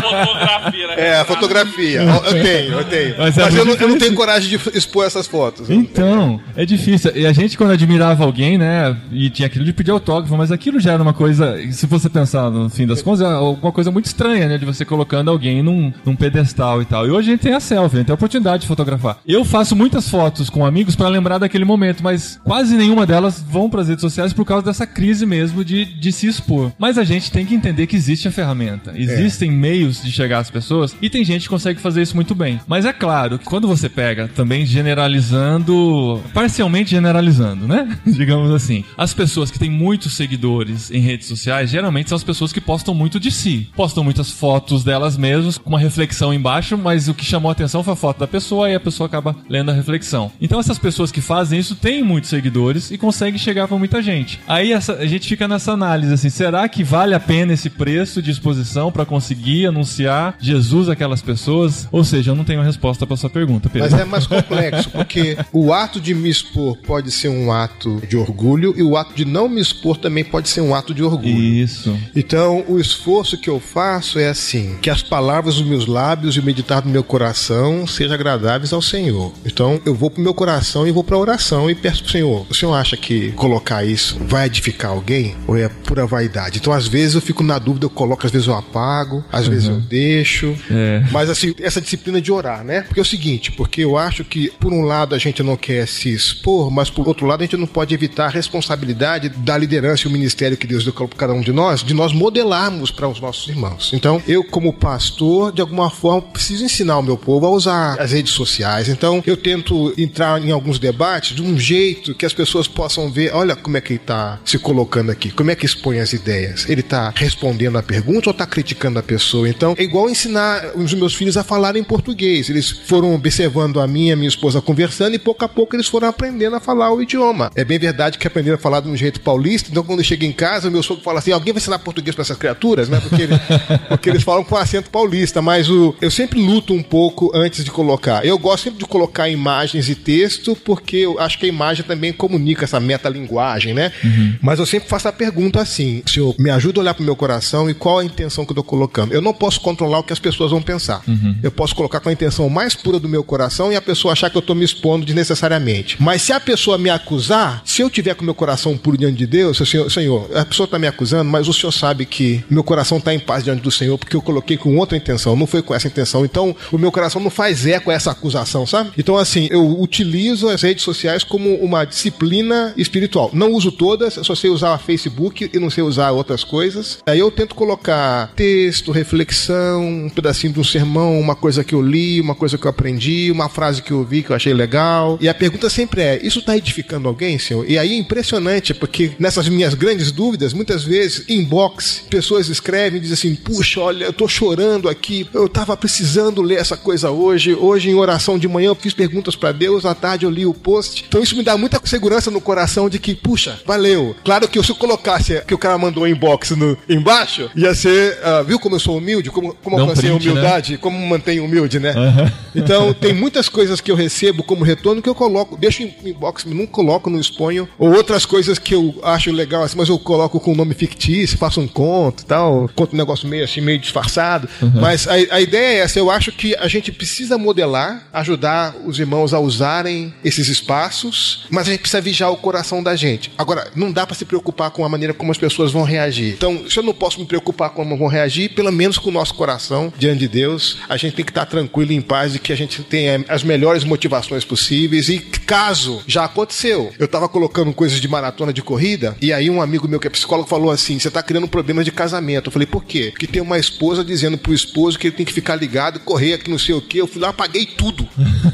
Fotografia, né? É, fotografia. Eu tenho, eu tenho. Mas Mas, é eu, não, eu não tenho coragem de expor essas fotos. Então, é difícil. E a gente, quando admirava alguém, né, e tinha aquilo de pedir autógrafo, mas aquilo já era uma coisa, se você pensar no fim das contas, é alguma coisa muito estranha, né, de você colocando alguém num, num pedestal e tal. E hoje a gente tem a selfie, a gente tem a oportunidade de fotografar. Eu faço muitas fotos com amigos para lembrar daquele momento, mas quase nenhuma delas vão para as redes sociais por causa dessa crise mesmo de, de se expor. Mas a gente tem que entender que existe a ferramenta, existem meios de chegar às pessoas e tem gente que consegue fazer isso muito bem. Mas é claro que quando você pega, também generalizando, parcialmente generalizando, né? Digamos assim, as pessoas que têm muitos seguidores em redes sociais geralmente são as pessoas que postam muito de si, postam muitas fotos delas mesmas com uma reflexão embaixo, mas o que chamou a atenção foi a foto da pessoa e a pessoa acaba lendo a reflexão. Então essas pessoas que fazem isso têm muitos seguidores e conseguem chegar para muita gente. Aí essa- a gente fica nessa análise assim, será que vale a pena esse preço de exposição para conseguir anunciar Jesus àquelas pessoas? Ou seja, eu não tenho a resposta para sua pergunta, Pedro. Mas é mais complexo, porque o ato de me expor pode ser um ato de orgulho e o ato de não me expor também pode ser um ato de orgulho. Isso. Então, o esforço que eu faço é assim: que as palavras dos meus lábios e o meditar do meu coração sejam agradáveis ao Senhor. Então, eu vou pro meu coração e vou pra oração e peço pro Senhor: o Senhor acha que colocar isso vai edificar alguém ou é pura vaidade? Então, às vezes eu fico na dúvida, eu coloco, às vezes eu apago, às vezes eu deixo. É. Mas assim, essa disciplina de orar, né? Porque é o seguinte, porque eu acho que por um lado a gente não quer se expor, mas por outro lado a gente não pode evitar a responsabilidade da liderança e o ministério que Deus para cada um de nós, de nós modelarmos para os nossos irmãos. Então, eu como pastor, de alguma forma, preciso ensinar o meu povo a usar as redes sociais. Então, eu tento entrar em alguns debates de um jeito que as pessoas possam ver, olha como é que ele está se colocando aqui, como é que expõe as ideias. Ele está respondendo a pergunta ou está criticando a pessoa? Então, é igual ensinar os meus filhos a falarem português. Eles foram observando a minha a minha esposa conversando e pouco a pouco eles foram aprendendo a falar o idioma. É bem verdade que aprenderam a falar de um jeito paulista, então quando eu chego em casa, o meu sogro fala assim: alguém vai ensinar português para essas criaturas, né? Porque, ele- porque eles falam com acento paulista, mas o, eu sempre luto um pouco antes de colocar. Eu gosto sempre de colocar imagens e texto, porque eu acho que a imagem também comunica essa metalinguagem, né? Mas eu sempre faço a pergunta assim: Senhor, me ajuda a olhar para o meu coração e qual a intenção que eu estou colocando? Eu não posso controlar o que as pessoas vão pensar. Eu posso colocar com a intenção mais pura do meu coração e a pessoa achar que eu estou me expondo desnecessariamente. Mas se a pessoa me acusar, se eu tiver com o meu coração puro diante de Deus, eu, senhor, senhor, a pessoa está me acusando, mas o senhor sabe que meu coração está em paz diante do Senhor porque eu coloquei com outra intenção, não foi com essa intenção. Então, o meu coração não faz eco a essa acusação, sabe? Então, assim, eu utilizo as redes sociais como uma disciplina espiritual. Não uso todas, só sei usar Facebook e não sei usar outras coisas. Aí eu tento colocar texto, reflexão, um pedacinho de um sermão, uma coisa que eu li, uma coisa que eu aprendi, uma frase que eu vi que eu achei legal. E a pergunta sempre é: isso está edificando alguém, senhor? E aí é impressionante, porque nessas minhas grandes dúvidas, muitas vezes, inbox, pessoas escrevem e dizem assim: puxa, olha, eu tô chorando aqui, eu tava precisando ler essa coisa hoje. Hoje, em oração de manhã, eu fiz perguntas para Deus, à tarde eu li o post. Então isso me dá muita segurança no coração de que, puxa, valeu. Claro que se eu colocasse que o cara mandou inbox no, embaixo, ia ser, uh, viu como eu sou humilde, como, como alcancei a né? humildade, né? como mantenho humilde, né? Uhum. Então tem muitas coisas que eu recebo como retorno que eu coloco, deixo em inbox, não coloco, não exponho. Ou outras coisas que eu acho legal, assim, mas eu coloco com nome fictício, faço um conto tal, conto um negócio meio assim, meio disfarçado. Uhum. Mas a, a ideia é essa, eu acho que a gente precisa modelar, ajudar os irmãos a usarem esses espaços, mas a gente precisa vigiar o coração da gente. Agora, não dá para se preocupar com a maneira como as pessoas vão reagir. Então, se eu não posso me preocupar com como vão reagir, pelo menos com o nosso coração diante de Deus, a gente tem que estar tranquilo em paz de que a gente tenha as melhores motivações possíveis e caso já aconteceu, eu estava colocando coisas de maratona de corrida e aí um amigo meu que é psicólogo falou assim: "Você está criando problemas de casamento". Eu falei: "Por quê?" Porque tem uma esposa dizendo pro esposo que ele tem que ficar ligado, correr aqui não sei o quê. Eu fui lá, apaguei tudo.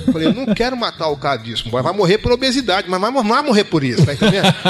Eu falei: "Eu não quero matar o cara disso, vai morrer por obesidade, mas não vai morrer por isso, tá entendendo?"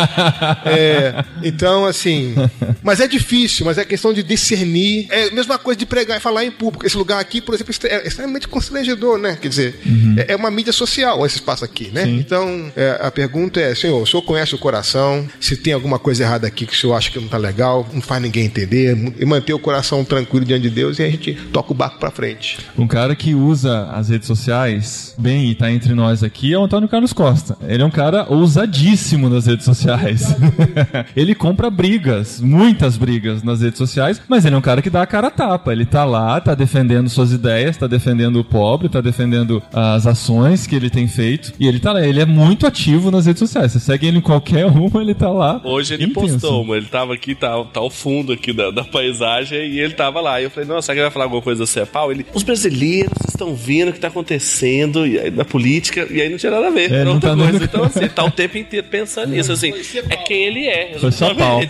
É, então assim, mas é difícil, mas é questão de discernir. É a mesma coisa de pregar e falar em público. Esse lugar aqui, por exemplo, é extremamente constrangedor, né? Quer dizer, uhum. é, é, uma mídia social esse espaço aqui, né? Sim. Então, é, a pergunta é, senhor, o senhor conhece o coração? Se tem alguma coisa errada aqui que o senhor acha que não tá legal, não faz ninguém entender, e manter o coração tranquilo diante de Deus e a gente toca o barco para frente. Um cara que usa as redes sociais bem e tá entre nós aqui é o Antônio Carlos Costa. Ele é um cara ousadíssimo nas redes sociais. ele compra brigas, muitas brigas nas redes sociais, mas ele é um cara que dá a cara a tapa. Ele tá lá, tá defendendo suas ideias, tá defendendo o pobre, tá defendendo as ações que ele tem feito. E ele tá lá, ele é muito ativo nas redes sociais. Você segue ele em qualquer uma, ele tá lá. Hoje ele intenso. postou, mas ele tava aqui, tá, tá ao fundo aqui da, da paisagem e ele tava lá. E eu falei, nossa, será que ele vai falar alguma coisa do CEPAL? Ele, os brasileiros estão vendo o que tá acontecendo e aí, na política, e aí não tinha nada a ver. É, não tá coisa. Então, assim, tá o tempo inteiro pensando nisso, assim, é quem ele é. Foi só pau.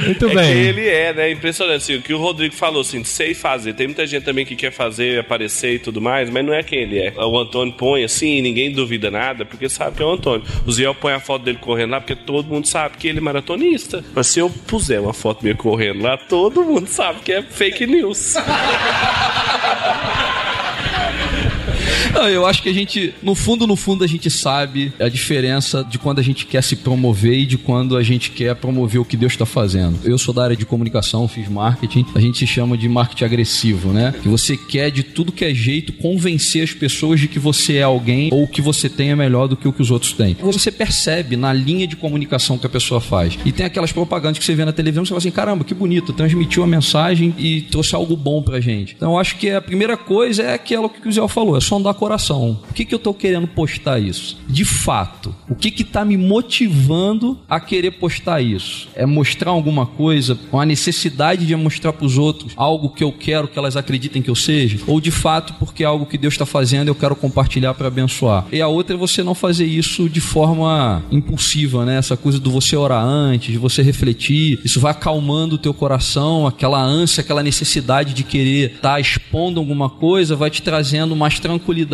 Muito é bem. Que ele é, né? Impressionante. Assim, o que o Rodrigo falou, assim, sei fazer. Tem muita gente também que quer fazer, aparecer e tudo mais, mas não é quem ele é. O Antônio põe assim, ninguém duvida nada, porque sabe que é o Antônio. O Ziel põe a foto dele correndo lá, porque todo mundo sabe que ele é maratonista. Mas se eu puser uma foto minha correndo lá, todo mundo sabe que é fake news. Eu acho que a gente, no fundo, no fundo, a gente sabe a diferença de quando a gente quer se promover e de quando a gente quer promover o que Deus está fazendo. Eu sou da área de comunicação, fiz marketing, a gente se chama de marketing agressivo, né? Que você quer de tudo que é jeito convencer as pessoas de que você é alguém ou que você tem é melhor do que o que os outros têm. Você percebe na linha de comunicação que a pessoa faz. E tem aquelas propagandas que você vê na televisão, você fala assim: caramba, que bonito, transmitiu a mensagem e trouxe algo bom pra gente. Então eu acho que a primeira coisa é aquela que o Zé falou, é sondar coração. O que, que eu estou querendo postar isso? De fato, o que está me motivando a querer postar isso? É mostrar alguma coisa, uma necessidade de mostrar para os outros algo que eu quero que elas acreditem que eu seja? Ou de fato, porque é algo que Deus está fazendo eu quero compartilhar para abençoar? E a outra é você não fazer isso de forma impulsiva, né? Essa coisa do você orar antes, de você refletir. Isso vai acalmando o teu coração, aquela ânsia, aquela necessidade de querer estar tá expondo alguma coisa, vai te trazendo mais tranquilidade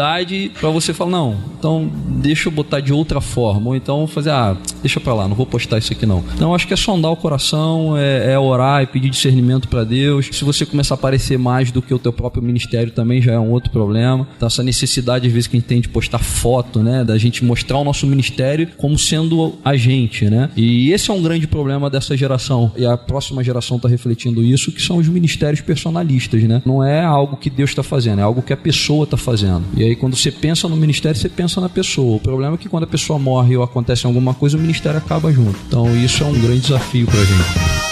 para você falar, não, então deixa eu botar de outra forma. Ou então fazer, ah, deixa pra lá, não vou postar isso aqui não. Então acho que é sondar o coração, é, é orar e pedir discernimento para Deus. Se você começar a aparecer mais do que o teu próprio ministério também já é um outro problema. Então essa necessidade às vezes que a gente tem de postar foto, né, da gente mostrar o nosso ministério como sendo a gente, né? E esse é um grande problema dessa geração. E a próxima geração está refletindo isso, que são os ministérios personalistas, né? Não é algo que Deus está fazendo, é algo que a pessoa está fazendo. E aí, quando você pensa no ministério, você pensa na pessoa. O problema é que quando a pessoa morre ou acontece alguma coisa, o ministério acaba junto. Então, isso é um grande desafio para a gente.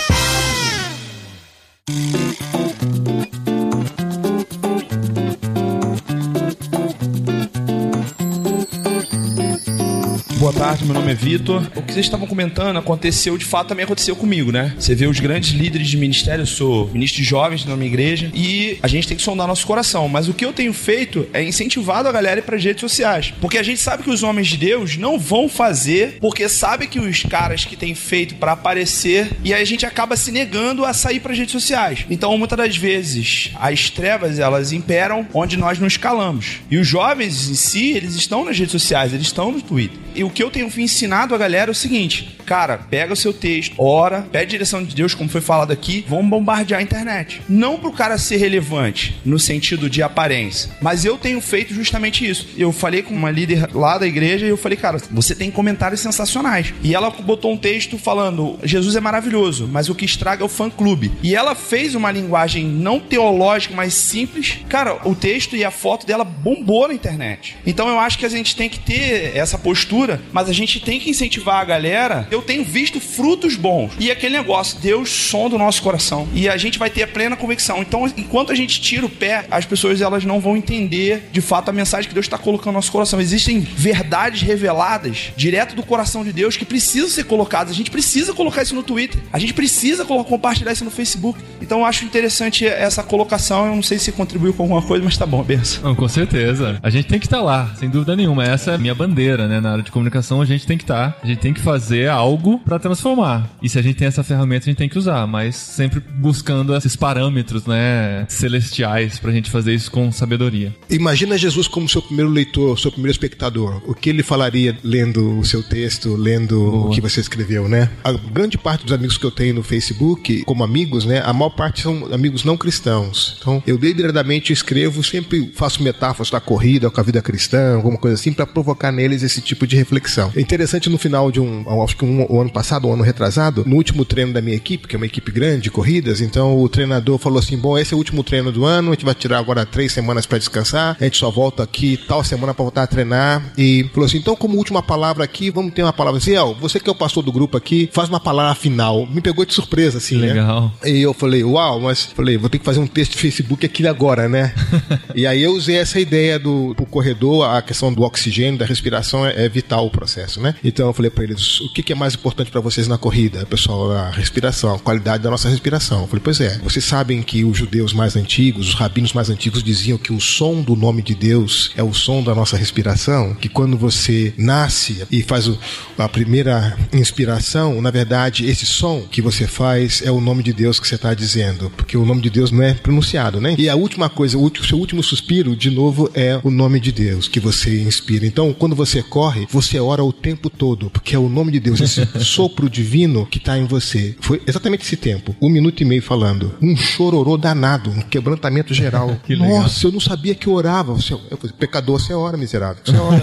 Tarde, meu nome é Vitor. O que vocês estavam comentando aconteceu, de fato, também aconteceu comigo, né? Você vê os grandes líderes de ministério, eu sou ministro de jovens na minha igreja, e a gente tem que sondar nosso coração. Mas o que eu tenho feito é incentivado a galera para as redes sociais. Porque a gente sabe que os homens de Deus não vão fazer, porque sabe que os caras que têm feito para aparecer, e aí a gente acaba se negando a sair para as redes sociais. Então, muitas das vezes, as trevas elas imperam onde nós nos calamos. E os jovens em si, eles estão nas redes sociais, eles estão no Twitter. E o que eu tenho ensinado a galera o seguinte: cara, pega o seu texto, ora, pede direção de Deus, como foi falado aqui, vamos bombardear a internet. Não pro cara ser relevante no sentido de aparência, mas eu tenho feito justamente isso. Eu falei com uma líder lá da igreja e eu falei, cara, você tem comentários sensacionais. E ela botou um texto falando: Jesus é maravilhoso, mas o que estraga é o fã clube. E ela fez uma linguagem não teológica, mas simples. Cara, o texto e a foto dela bombou na internet. Então eu acho que a gente tem que ter essa postura, mas a gente tem que incentivar a galera. Eu tenho visto frutos bons. E aquele negócio, Deus sonda o nosso coração. E a gente vai ter a plena convicção. Então, enquanto a gente tira o pé, as pessoas elas não vão entender de fato a mensagem que Deus está colocando no nosso coração. Existem verdades reveladas direto do coração de Deus que precisam ser colocadas. A gente precisa colocar isso no Twitter. A gente precisa compartilhar isso no Facebook. Então eu acho interessante essa colocação. Eu não sei se contribuiu com alguma coisa, mas tá bom, benção. com certeza. A gente tem que estar tá lá, sem dúvida nenhuma. Essa é a minha bandeira, né? Na área de comunicação, a gente tem que estar. Tá. A gente tem que fazer algo para transformar. E se a gente tem essa ferramenta, a gente tem que usar, mas sempre buscando esses parâmetros, né? Celestiais pra gente fazer isso com sabedoria. Imagina Jesus como seu primeiro leitor, seu primeiro espectador. O que ele falaria lendo o seu texto, lendo Boa. o que você escreveu, né? A grande parte dos amigos que eu tenho no Facebook, como amigos, né? A maior parte são amigos não cristãos. Então, eu deliberadamente escrevo, sempre faço metáforas da corrida, com a vida cristã, alguma coisa assim, para provocar neles esse tipo de reflexão. É interessante no final de um, acho que um, um ano passado, um ano retrasado, no último treino da minha equipe, que é uma equipe grande de corridas, então o treinador falou assim: bom, esse é o último treino do ano, a gente vai tirar agora três semanas para descansar, a gente só volta aqui tal semana para voltar a treinar. E falou assim: então, como última palavra aqui, vamos ter uma palavra assim, ó, você que é o pastor do grupo aqui, faz uma palavra final. Me pegou de surpresa, assim, né? Legal. Né? E eu falei, uau, mas falei, vou ter que fazer um texto de Facebook aqui agora, né? e aí eu usei essa ideia do corredor, a questão do oxigênio, da respiração é, é vital o processo, né? Então eu falei para eles, o que, que, é mais importante para vocês na corrida? Pessoal, a respiração, a qualidade da nossa respiração. Eu falei, pois é, vocês sabem que os judeus mais antigos, os rabinos mais antigos diziam que o som do nome de Deus é o som da nossa respiração, que quando você nasce e faz a primeira inspiração, na verdade, esse som que você faz é o nome de Deus que você está dizendo, porque o nome de Deus não é pronunciado, né? E a última coisa, o seu último suspiro, de novo, é o nome de Deus que você inspira. Então, quando você corre, você ora o tempo todo, porque é o nome de Deus, esse sopro divino que está em você. Foi exatamente esse tempo, um minuto e meio falando, um chororô danado, um quebrantamento geral. Nossa, eu não sabia que eu orava. Eu falei, pecador, você ora, miserável. Você ora.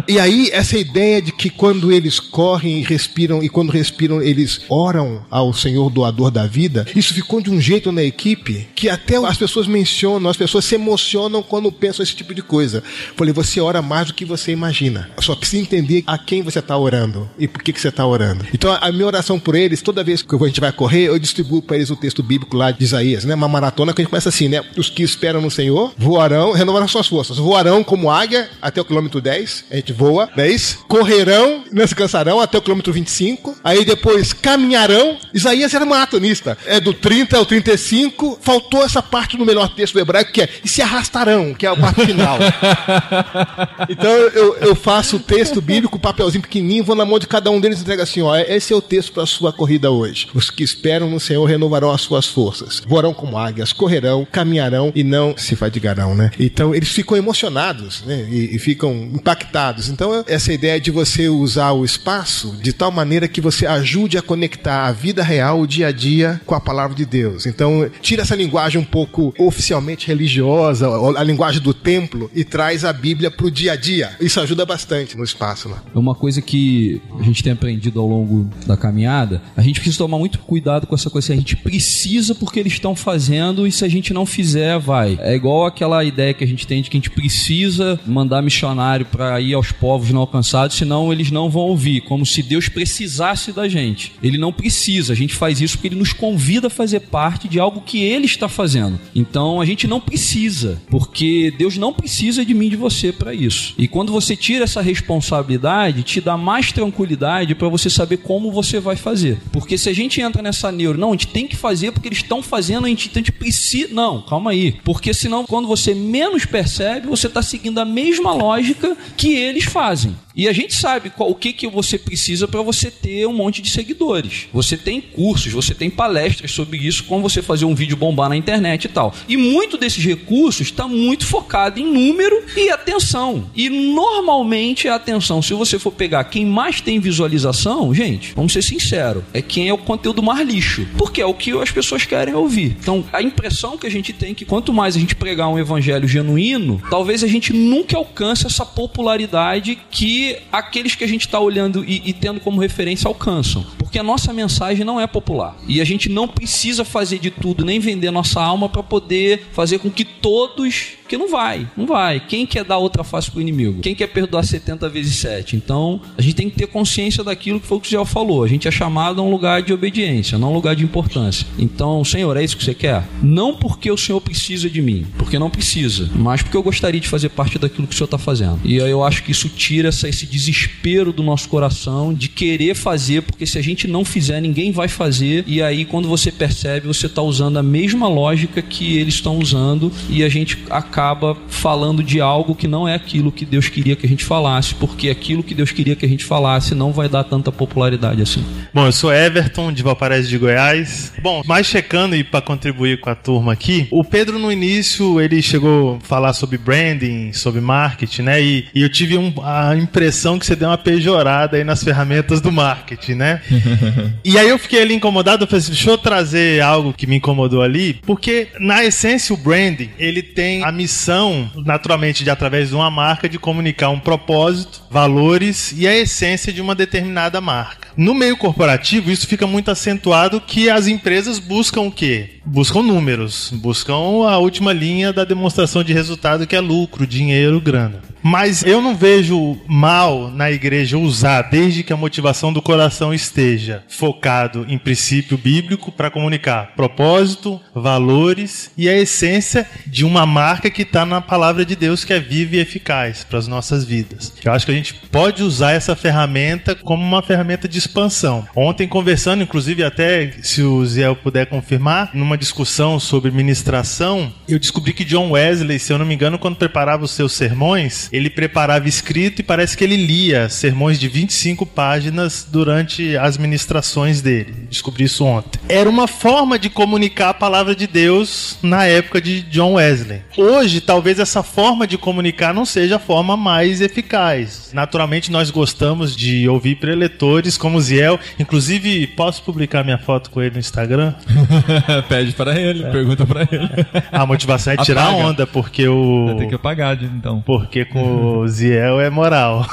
e aí, essa ideia de que quando eles correm e respiram, e quando respiram, eles oram ao Senhor doador da vida, isso ficou de um jeito na equipe que até as pessoas mencionam, as pessoas se emocionam quando pensam esse tipo de coisa. Falei, você ora mais do que você imagina. Só precisa entender a quem você está orando e por que, que você está orando. Então, a minha oração por eles, toda vez que a gente vai correr, eu distribuo para eles o texto bíblico lá de Isaías, né? Uma maratona que a gente começa assim, né? Os que esperam no Senhor voarão, renovarão suas forças. Voarão como águia até o quilômetro 10, a gente voa, 10. Correrão, não se cansarão até o quilômetro 25. Aí depois caminharão. Isaías era maratonista. É do 30 ao 35. Faltou essa parte do melhor texto do hebraico que é e se arrastarão, que é a parte final. então eu, eu faço o texto bíblico, papelzinho pequenininho, vou na mão de cada um deles e entrego assim: ó, esse é o texto para a sua corrida hoje. Os que esperam no Senhor renovarão as suas forças. Voarão como águias, correrão, caminharão e não se fadigarão, né? Então eles ficam emocionados, né? E, e ficam impactados. Então essa ideia de você usar o espaço de tal maneira que você ajude a conectar a vida real, o dia a dia, com a palavra de Deus. Então tira essa linguagem um pouco oficialmente religiosa, a linguagem do templo e traz a Bíblia para o dia a dia. Isso ajuda bastante no espaço. Né? É uma coisa que a gente tem aprendido ao longo da caminhada. A gente precisa tomar muito cuidado com essa coisa. A gente precisa porque eles estão fazendo e se a gente não fizer, vai. É igual aquela ideia que a gente tem de que a gente precisa mandar missionário para ir aos povos não alcançados, senão eles não vão ouvir. Como se Deus precisasse da gente. Ele não precisa. A gente faz isso porque ele nos convida a fazer parte de algo que ele está fazendo. Então a gente não precisa, porque Deus não precisa de mim, de você para isso. E quando você tira essa responsabilidade te dá mais tranquilidade para você saber como você vai fazer. Porque se a gente entra nessa neuro, não, a gente tem que fazer porque eles estão fazendo, a gente, a gente precisa. Não, calma aí. Porque senão, quando você menos percebe, você está seguindo a mesma lógica que eles fazem. E a gente sabe qual, o que, que você precisa para você ter um monte de seguidores. Você tem cursos, você tem palestras sobre isso, como você fazer um vídeo bombar na internet e tal. E muito desses recursos está muito focado em número e atenção. E normalmente a atenção, se você for pegar quem mais tem visualização, gente, vamos ser sinceros, é quem é o conteúdo mais lixo. Porque é o que as pessoas querem ouvir. Então, a impressão que a gente tem é que quanto mais a gente pregar um evangelho genuíno, talvez a gente nunca alcance essa popularidade que aqueles que a gente está olhando e, e tendo como referência alcançam. Porque a nossa mensagem não é popular. E a gente não precisa fazer de tudo, nem vender nossa alma para poder fazer com que todos porque não vai, não vai. Quem quer dar outra face pro inimigo? Quem quer perdoar 70 vezes 7? Então, a gente tem que ter consciência daquilo que foi o que o Zé falou. A gente é chamado a um lugar de obediência, não um lugar de importância. Então, Senhor, é isso que você quer? Não porque o Senhor precisa de mim, porque não precisa, mas porque eu gostaria de fazer parte daquilo que o Senhor está fazendo. E aí eu acho que isso tira essa, esse desespero do nosso coração de querer fazer, porque se a gente não fizer, ninguém vai fazer. E aí, quando você percebe, você está usando a mesma lógica que eles estão usando e a gente acaba falando de algo que não é aquilo que Deus queria que a gente falasse, porque aquilo que Deus queria que a gente falasse não vai dar tanta popularidade assim. Bom, eu sou Everton, de Valparaíso de Goiás. Bom, mais checando e para contribuir com a turma aqui, o Pedro no início ele chegou a falar sobre branding, sobre marketing, né? E, e eu tive um, a impressão que você deu uma pejorada aí nas ferramentas do marketing, né? E aí eu fiquei ali incomodado, eu falei assim, deixa eu trazer algo que me incomodou ali, porque na essência o branding, ele tem a missão, naturalmente, de através de uma marca, de comunicar um propósito, valores e a essência de uma determinada marca. No meio corporativo, isso fica muito acentuado que as empresas buscam o quê? Buscam números, buscam a última linha da demonstração de resultado que é lucro, dinheiro, grana. Mas eu não vejo mal na igreja usar, desde que a motivação do coração esteja focado em princípio bíblico para comunicar propósito, valores e a essência de uma marca que está na palavra de Deus que é viva e eficaz para as nossas vidas. Eu acho que a gente pode usar essa ferramenta como uma ferramenta de expansão. Ontem conversando, inclusive até se o Zé puder confirmar, numa discussão sobre ministração, eu descobri que John Wesley, se eu não me engano, quando preparava os seus sermões, ele preparava escrito e parece que ele lia sermões de 25 páginas durante as ministrações dele. Descobri isso ontem. Era uma forma de comunicar a palavra de Deus na época de John Wesley. Hoje, talvez essa forma de comunicar não seja a forma mais eficaz. Naturalmente, nós gostamos de ouvir preletores como Ziel. Inclusive, posso publicar minha foto com ele no Instagram? Pede para ele, é. pergunta para ele. A motivação é tirar Apaga. onda, porque o. Vai ter que apagar, então. Porque com o Ziel é moral.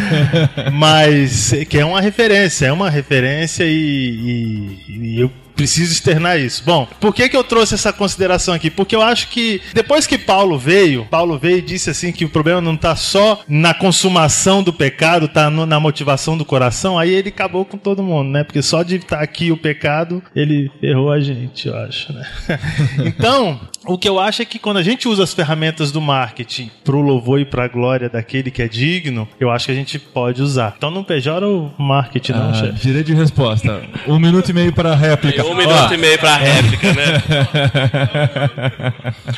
Mas que é uma referência, é uma referência e, e, e eu preciso externar isso. Bom, por que, que eu trouxe essa consideração aqui? Porque eu acho que depois que Paulo veio, Paulo veio e disse assim que o problema não está só na consumação do pecado, está na motivação do coração, aí ele acabou com todo mundo, né? Porque só de estar tá aqui o pecado, ele errou a gente, eu acho, né? então, o que eu acho é que quando a gente usa as ferramentas do marketing para o louvor e para a glória daquele que é digno, eu acho que a gente pode usar. Então não pejora o marketing, não, ah, chefe. Direito de resposta. Um minuto e meio para a réplica. Um minuto e meio pra réplica, né?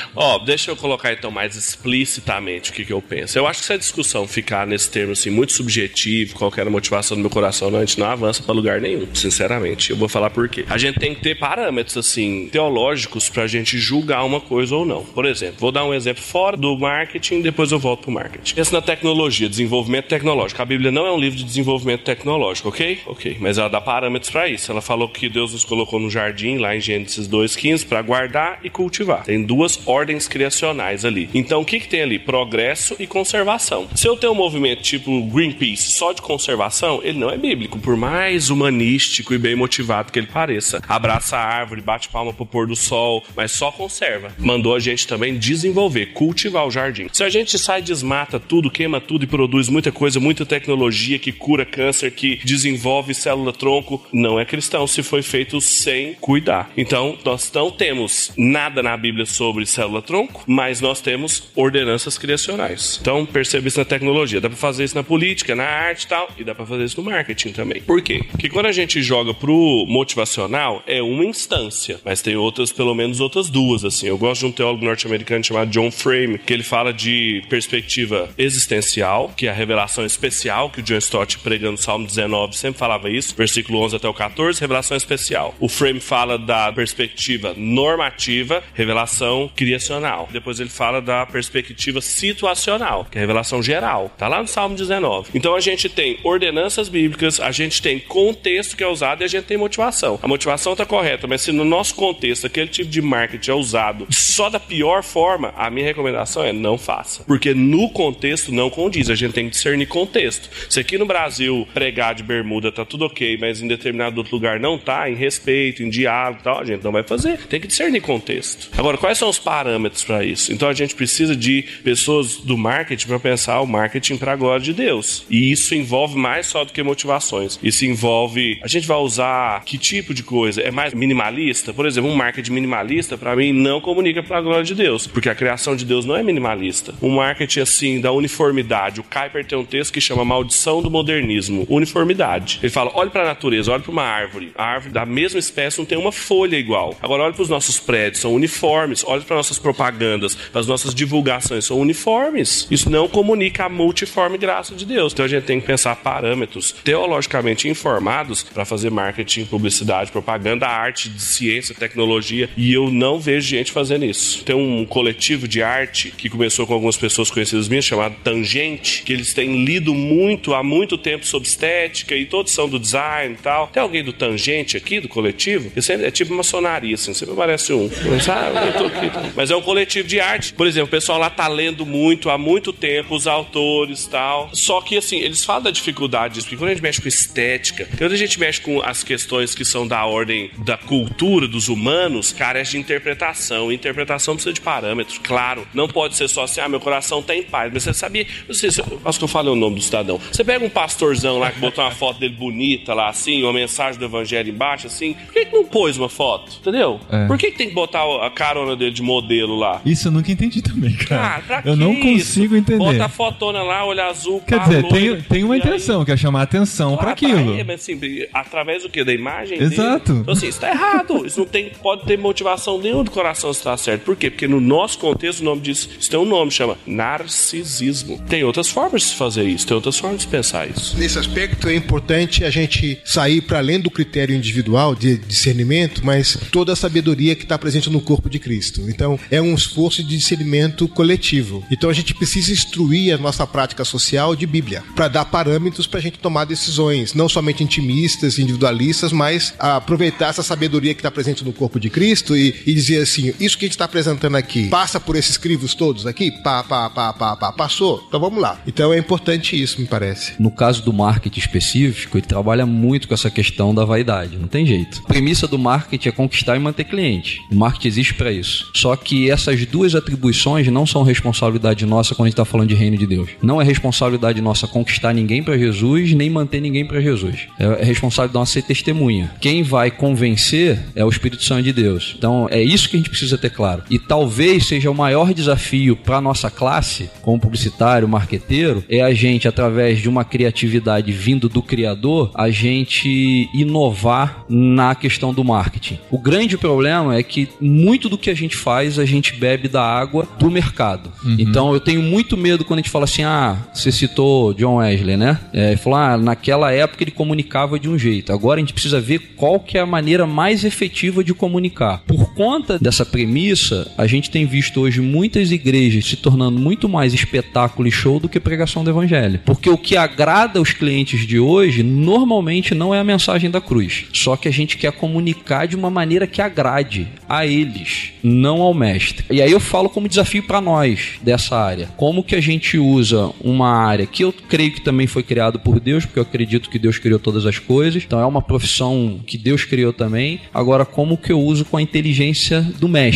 Ó, deixa eu colocar então mais explicitamente o que, que eu penso. Eu acho que se a discussão ficar nesse termo assim, muito subjetivo, qualquer motivação do meu coração, não, a gente não avança pra lugar nenhum, sinceramente. Eu vou falar por quê. A gente tem que ter parâmetros, assim, teológicos pra gente julgar uma coisa ou não. Por exemplo, vou dar um exemplo fora do marketing, depois eu volto pro marketing. Pensa na tecnologia, desenvolvimento tecnológico. A Bíblia não é um livro de desenvolvimento tecnológico, ok? Ok. Mas ela dá parâmetros para isso. Ela falou que Deus nos colocou no jardim, lá em Gênesis 2,15, para guardar e cultivar. Tem duas ordens criacionais ali. Então, o que, que tem ali? Progresso e conservação. Se eu tenho um movimento tipo Greenpeace só de conservação, ele não é bíblico, por mais humanístico e bem motivado que ele pareça. Abraça a árvore, bate palma pro pôr do sol, mas só conserva Mandou a gente também desenvolver, cultivar o jardim. Se a gente sai, desmata tudo, queima tudo e produz muita coisa, muita tecnologia que cura câncer, que desenvolve célula-tronco, não é cristão se foi feito sem cuidar. Então, nós não temos nada na Bíblia sobre célula-tronco, mas nós temos ordenanças criacionais. Então, perceba isso na tecnologia. Dá pra fazer isso na política, na arte e tal, e dá pra fazer isso no marketing também. Por quê? Porque quando a gente joga pro motivacional, é uma instância, mas tem outras, pelo menos outras duas, assim. Eu gosto de um teólogo norte-americano chamado John Frame, que ele fala de perspectiva existencial, que é a revelação especial que o John Stott pregando no Salmo 19 sempre falava isso, versículo 11 até o 14, revelação especial. O Frame fala da perspectiva normativa, revelação criacional. Depois ele fala da perspectiva situacional, que é a revelação geral. Tá lá no Salmo 19. Então a gente tem ordenanças bíblicas, a gente tem contexto que é usado e a gente tem motivação. A motivação tá correta, mas se no nosso contexto aquele tipo de marketing é usado só da pior forma, a minha recomendação é não faça. Porque no contexto não condiz, a gente tem que discernir contexto. Se aqui no Brasil pregar de bermuda tá tudo ok, mas em determinado outro lugar não tá, em respeito, em diálogo e tal, a gente não vai fazer. Tem que discernir contexto. Agora, quais são os parâmetros para isso? Então a gente precisa de pessoas do marketing para pensar o marketing para a glória de Deus. E isso envolve mais só do que motivações. Isso envolve. A gente vai usar que tipo de coisa? É mais minimalista? Por exemplo, um marketing minimalista, para mim, não comunica para a glória de Deus. Porque a criação de Deus não é minimalista. Um marketing assim, da uniformidade. O Kuiper tem um texto que chama Maldição do Modernismo. Uniformidade. Ele fala: olhe para a natureza, olhe para uma árvore. A árvore da mesma espécie não tem uma folha igual. Agora, olhe para os nossos prédios, são uniformes. Olhe para nossas propagandas, para as nossas divulgações, são uniformes. Isso não comunica a multiforme graça de Deus. Então a gente tem que pensar parâmetros teologicamente informados para fazer marketing, publicidade, propaganda, arte, ciência, tecnologia. E eu não vejo gente isso. Tem um coletivo de arte que começou com algumas pessoas conhecidas minhas, chamado Tangente, que eles têm lido muito há muito tempo sobre estética e todos são do design e tal. Tem alguém do Tangente aqui, do coletivo? Sempre, é tipo maçonaria, assim, sempre aparece um. Aqui. Mas é um coletivo de arte. Por exemplo, o pessoal lá tá lendo muito há muito tempo, os autores e tal. Só que, assim, eles falam da dificuldade disso, porque quando a gente mexe com estética, quando a gente mexe com as questões que são da ordem da cultura, dos humanos, cara, é de interpretação. Interpretação precisa de parâmetros, claro. Não pode ser só assim, ah, meu coração tá em paz. Mas você sabia, não sei se, acho que eu falei o nome do cidadão. Você pega um pastorzão lá que botou uma foto dele bonita lá, assim, uma mensagem do evangelho embaixo, assim, por que, que não pôs uma foto? Entendeu? É. Por que, que tem que botar a carona dele de modelo lá? Isso eu nunca entendi também, cara. Pra eu não isso? consigo entender. Bota a fotona lá, olho azul, Quer dizer, tem, tem uma e aí- intenção, que é chamar atenção pra Ah, aquilo. aí, mas assim, através do que? Da imagem Exato. dele. Então assim, isso tá errado. Isso não tem, pode ter motivação nenhuma do coração se tá certo. Por quê? Porque no nosso contexto o nome disso, isso tem um nome, chama narcisismo. Tem outras formas de fazer isso, tem outras formas de pensar isso. Nesse aspecto é importante a gente sair para além do critério individual de discernimento, mas toda a sabedoria que está presente no corpo de Cristo. Então é um esforço de discernimento coletivo. Então a gente precisa instruir a nossa prática social de Bíblia para dar parâmetros para a gente tomar decisões, não somente intimistas, individualistas, mas aproveitar essa sabedoria que está presente no corpo de Cristo e, e dizer assim: isso que a gente está apresentando aqui passa por esses crivos todos aqui? Pá, pá, pá, pá, pá, passou? Então vamos lá. Então é importante isso, me parece. No caso do marketing específico, ele trabalha muito com essa questão da vaidade, não tem jeito. A premissa do marketing é conquistar e manter cliente. O marketing existe para isso. Só que essas duas atribuições não são responsabilidade nossa quando a gente está falando de reino de Deus. Não é responsabilidade nossa conquistar ninguém para Jesus, nem manter ninguém para Jesus. É responsabilidade nossa ser testemunha. Quem vai convencer é o Espírito Santo de Deus. Então é isso que a gente precisa ter claro. E talvez seja o maior desafio para nossa classe, como publicitário, marqueteiro, é a gente, através de uma criatividade vindo do Criador, a gente inovar na questão do marketing. O grande problema é que muito do que a gente faz, a gente bebe da água do mercado. Então eu tenho muito medo quando a gente fala assim: ah, você citou John Wesley, né? É, ele falou, ah, naquela época ele comunicava de um jeito. Agora a gente precisa ver qual que é a maneira mais efetiva de comunicar. Por conta dessa premissa, a gente tem visto hoje muitas igrejas se tornando muito mais espetáculo e show do que pregação do evangelho. Porque o que agrada os clientes de hoje normalmente não é a mensagem da cruz. Só que a gente quer comunicar de uma maneira que agrade a eles, não ao mestre. E aí eu falo como desafio para nós dessa área. Como que a gente usa uma área que eu creio que também foi criado por Deus, porque eu acredito que Deus criou todas as coisas. Então é uma profissão que Deus criou também. Agora como que eu uso com a inteligência do mestre.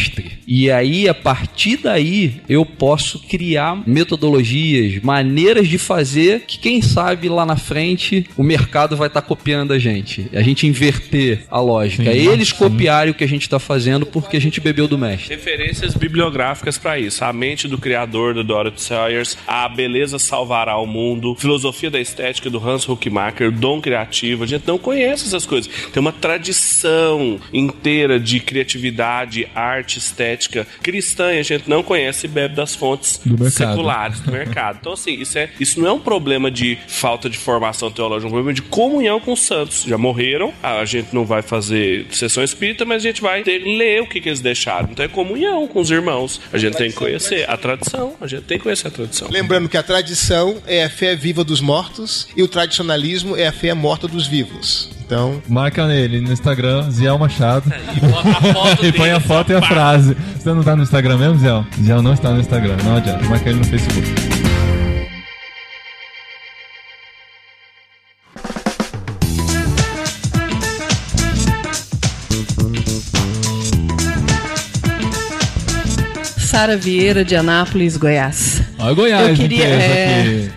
E aí, a partir daí, eu posso criar metodologias, maneiras de fazer que, quem sabe, lá na frente, o mercado vai estar tá copiando a gente. A gente inverter a lógica. Sim, Eles sim. copiarem o que a gente está fazendo porque a gente bebeu do mestre. Referências bibliográficas para isso. A mente do criador do Dorothy Sayers, a beleza salvará o mundo, filosofia da estética do Hans Huckmacher, dom criativo. A gente não conhece essas coisas. Tem uma tradição inteira de criatividade, arte, estética cristã e a gente não conhece e bebe das fontes do seculares do mercado. Então, assim, isso, é, isso não é um problema de falta de formação teológica, é um problema de comunhão com os santos. Já morreram, a gente não vai fazer sessão espírita, mas a gente vai ter, ler o que, que eles deixaram. Então é comunhão com os irmãos. A gente tem que conhecer a tradição, a gente tem que conhecer a tradição. Lembrando que a tradição é a fé viva dos mortos e o tradicionalismo é a fé morta dos vivos. Então. Marca nele no Instagram, Ziel Machado. e, e põe a foto e a frase. Você não tá no Instagram mesmo, Ziel? Ziel não está no Instagram, não adianta. Marca ele no Facebook. Sara Vieira de Anápolis, Goiás. Olha Goiás, eu queria, é,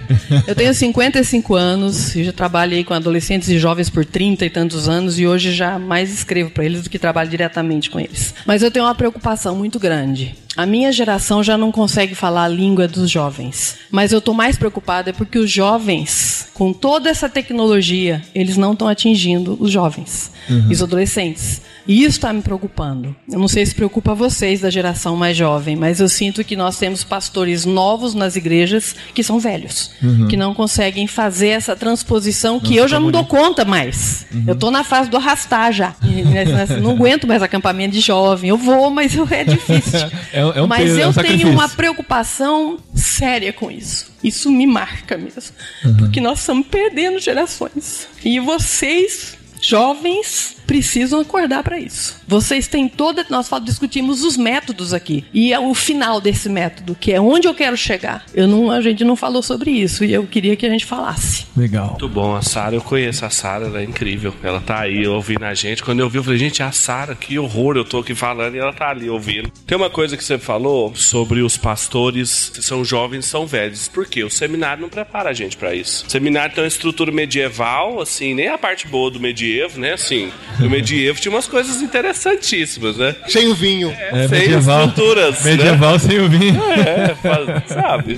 Eu tenho 55 anos, já trabalhei com adolescentes e jovens por 30 e tantos anos e hoje já mais escrevo para eles do que trabalho diretamente com eles. Mas eu tenho uma preocupação muito grande. A minha geração já não consegue falar a língua dos jovens. Mas eu estou mais preocupada porque os jovens, com toda essa tecnologia, eles não estão atingindo os jovens, uhum. os adolescentes. E isso está me preocupando. Eu não sei se preocupa vocês da geração mais jovem, mas eu sinto que nós temos pastores novos nas igrejas que são velhos, uhum. que não conseguem fazer essa transposição que Nossa, eu já não dou conta mais. Uhum. Eu estou na fase do arrastar já. não aguento mais acampamento de jovem. Eu vou, mas é difícil. é, é um mas peso, eu é um tenho uma preocupação séria com isso. Isso me marca mesmo. Uhum. Porque nós estamos perdendo gerações. E vocês, jovens, precisam acordar para isso. Vocês têm toda. Nós discutimos os métodos aqui. E é o final desse método, que é onde eu quero chegar. Eu não, a gente não falou sobre isso e eu queria que a gente falasse. Legal. Muito bom. A Sara, eu conheço a Sara, ela é incrível. Ela tá aí ouvindo a gente. Quando eu vi, eu falei, gente, a Sara, que horror. Eu tô aqui falando e ela tá ali ouvindo. Tem uma coisa que você falou sobre os pastores, são jovens, são velhos. Por quê? O seminário não prepara a gente para isso. O seminário tem uma estrutura medieval, assim, nem a parte boa do medievo, né? Assim, no medievo tinha umas coisas interessantíssimas, né? Sem o vinho. É, é sem medieval, estruturas. Né? Medieval né? sem o vinho. É, sabe?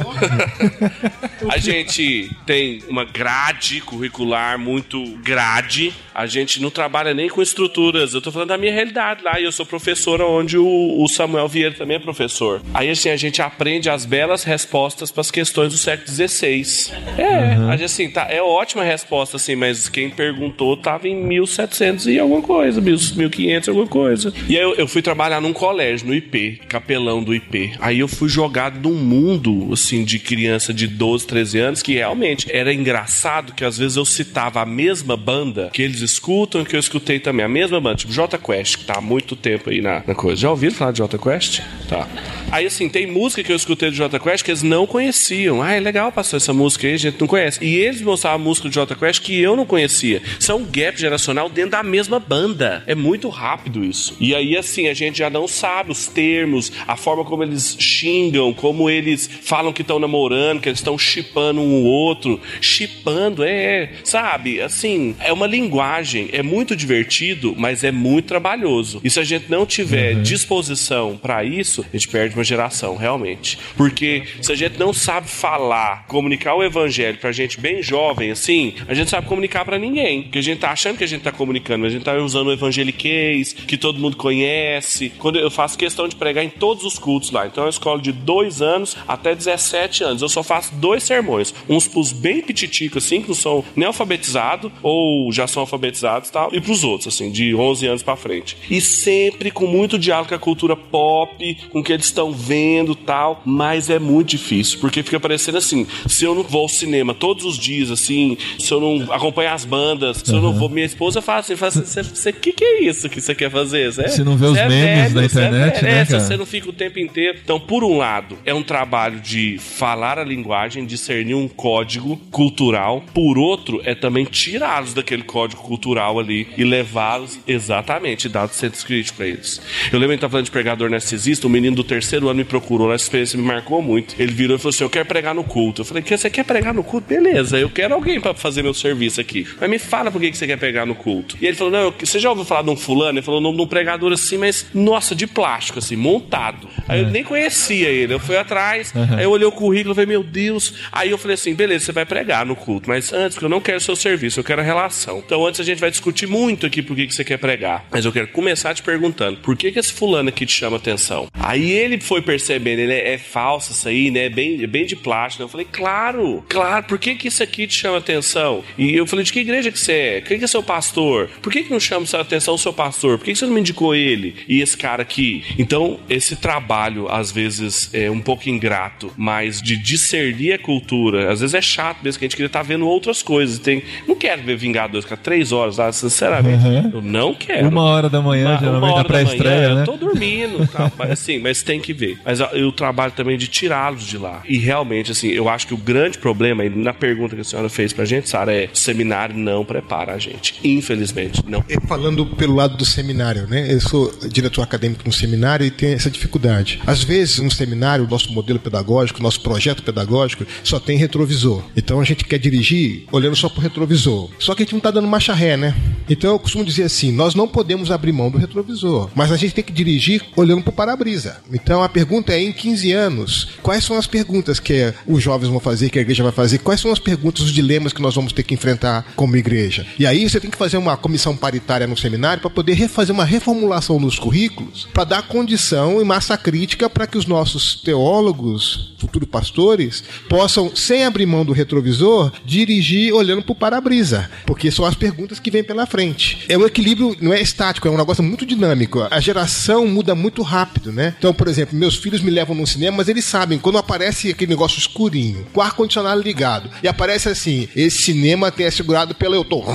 a gente tem uma grade curricular muito grade. A gente não trabalha nem com estruturas. Eu tô falando da minha realidade lá. E eu sou professora onde o, Samuel Vieira também é professor. Aí assim, a gente aprende as belas respostas para as questões do século XVI. É, uhum. a gente, assim, tá, é ótima resposta, assim, mas quem perguntou tava em 1700 e alguma coisa, 1500, alguma coisa. E aí eu, eu, fui trabalhar num colégio, no IP, capelão do IP. Aí eu fui jogado num mundo, assim, de criança de 12, 13 anos, que realmente era engraçado que às vezes eu citava a mesma banda que eles escutam que eu escutei também, a mesma banda, tipo J Quest, que tá há muito tempo aí na, na coisa. Já ouviram falar de J Quest? Tá. Aí, assim, tem música que eu escutei do J Quest que eles não conheciam. Ah, é legal, passou essa música aí, a gente não conhece. E eles mostravam a música do J Quest que eu não conhecia. É um gap geracional dentro da mesma banda. É muito rápido isso. E aí, assim, a gente já não sabe os termos, a forma como eles xingam, como eles falam que estão namorando, que eles estão chipando um outro. Chipando, é, é, sabe? Assim, é uma linguagem, é muito divertido, mas é muito trabalhoso. E se a gente não tiver uhum. disposição para isso, a gente perde uma geração, realmente. Porque se a gente não sabe falar, comunicar o evangelho pra gente bem jovem, assim, a gente sabe comunicar para ninguém. Porque a gente tá achando que a gente tá comunicando, mas a gente tá usando o evangeliquez, que todo mundo conhece. Quando eu faço questão de pregar em todos os cultos lá. Então é uma escola de dois anos até 17 anos. Eu só faço dois sermões. Uns pros bem pititicos, assim, que não são nem alfabetizados ou já são alfabetizados e tal. E pros outros, assim, de 11 anos para frente. E sempre com muito diálogo com a cultura pop, com o que eles estão estão vendo tal, mas é muito difícil, porque fica parecendo assim, se eu não vou ao cinema todos os dias, assim, se eu não acompanho as bandas, se uhum. eu não vou, minha esposa fala assim, fala assim, você, que que é isso que você quer fazer? Cê, Se não vê os é memes da cê é internet, velho, né, é, cara? você não fica o tempo inteiro. Então, por um lado, é um trabalho de falar a linguagem, discernir um código cultural. Por outro, é também tirá-los daquele código cultural ali e levá-los exatamente, dar o centro crítico pra eles. Eu lembro que tava falando de pregador narcisista, um menino do terceiro ano me procurou, essa experiência me marcou muito. Ele virou e falou assim: Eu quero pregar no culto. Eu falei: "Que Você quer pregar no culto? Beleza, eu quero alguém pra fazer meu serviço aqui. Mas me fala por que que você quer pregar no culto. E ele falou: Não, eu- você já ouviu falar de um fulano? Ele falou: Num, num pregador assim, mas nossa, de plástico, assim, montado. Aí eu nem conhecia ele. Eu fui atrás, aí eu olhei o currículo e falei: Meu Deus. Aí eu falei assim: Beleza, você vai pregar no culto, mas antes, porque eu não quero o seu serviço, eu quero a relação. Então antes a gente vai discutir muito aqui por que que você quer pregar. Mas eu quero começar te perguntando: Por que que esse fulano aqui te chama atenção? Aí ele foi percebendo: Ele é, é falso isso aí, né? É bem, é bem de plástico. Eu falei: Claro, claro, por que que isso aqui te chama atenção? E eu falei: De que igreja que você é? Quem que é seu pastor? Por que que não chama sua atenção o seu pastor? Por que que você não me indicou ele e esse cara aqui? Então, esse trabalho, às vezes, é um pouco ingrato, mas de discernir a cultura, às vezes é chato mesmo, que a gente queria estar vendo outras coisas. Tem, não quero ver Vingadores, ficar três horas lá, sinceramente. Eu não quero. Uma hora da manhã, Uma- geralmente, uma na hora da pré-estreia, manhã, né? Eu tô dormindo, tal, mas assim, mas tem que ver. Mas eu trabalho também de tirá-los de lá. E realmente, assim, eu acho que o grande problema, e na pergunta que a senhora fez pra gente, Sara, é seminário não prepara a gente. Infelizmente, não. É, Falando pelo lado do seminário, né? Eu sou diretor acadêmico no seminário e tenho essa dificuldade. Às vezes, no seminário, o nosso modelo pedagógico, o nosso projeto pedagógico só tem retrovisor. Então a gente quer dirigir olhando só pro retrovisor. Só que a gente não tá dando marcha ré, né? Então eu costumo dizer assim: nós não podemos abrir mão do retrovisor, mas a gente tem que dirigir olhando pro para-brisa. Então a pergunta é: em 15 anos, quais são as perguntas que os jovens vão fazer, que a igreja vai fazer? Quais são as perguntas, os dilemas que nós vamos ter que enfrentar como igreja? E aí você tem que fazer uma comissão paritária no seminário para poder refazer uma reformulação nos currículos para dar condição e massa crítica para que os nossos teólogos, futuros pastores, possam, sem abrir mão do retrovisor, dirigir olhando para o para-brisa, porque são as perguntas que vêm pela frente. É um equilíbrio, não é estático, é um negócio muito dinâmico. A geração muda muito rápido, né? Então, por exemplo, meus filhos me levam no cinema, mas eles sabem, quando aparece aquele negócio escurinho, com ar-condicionado ligado, e aparece assim, esse cinema tem assegurado pela eu tô.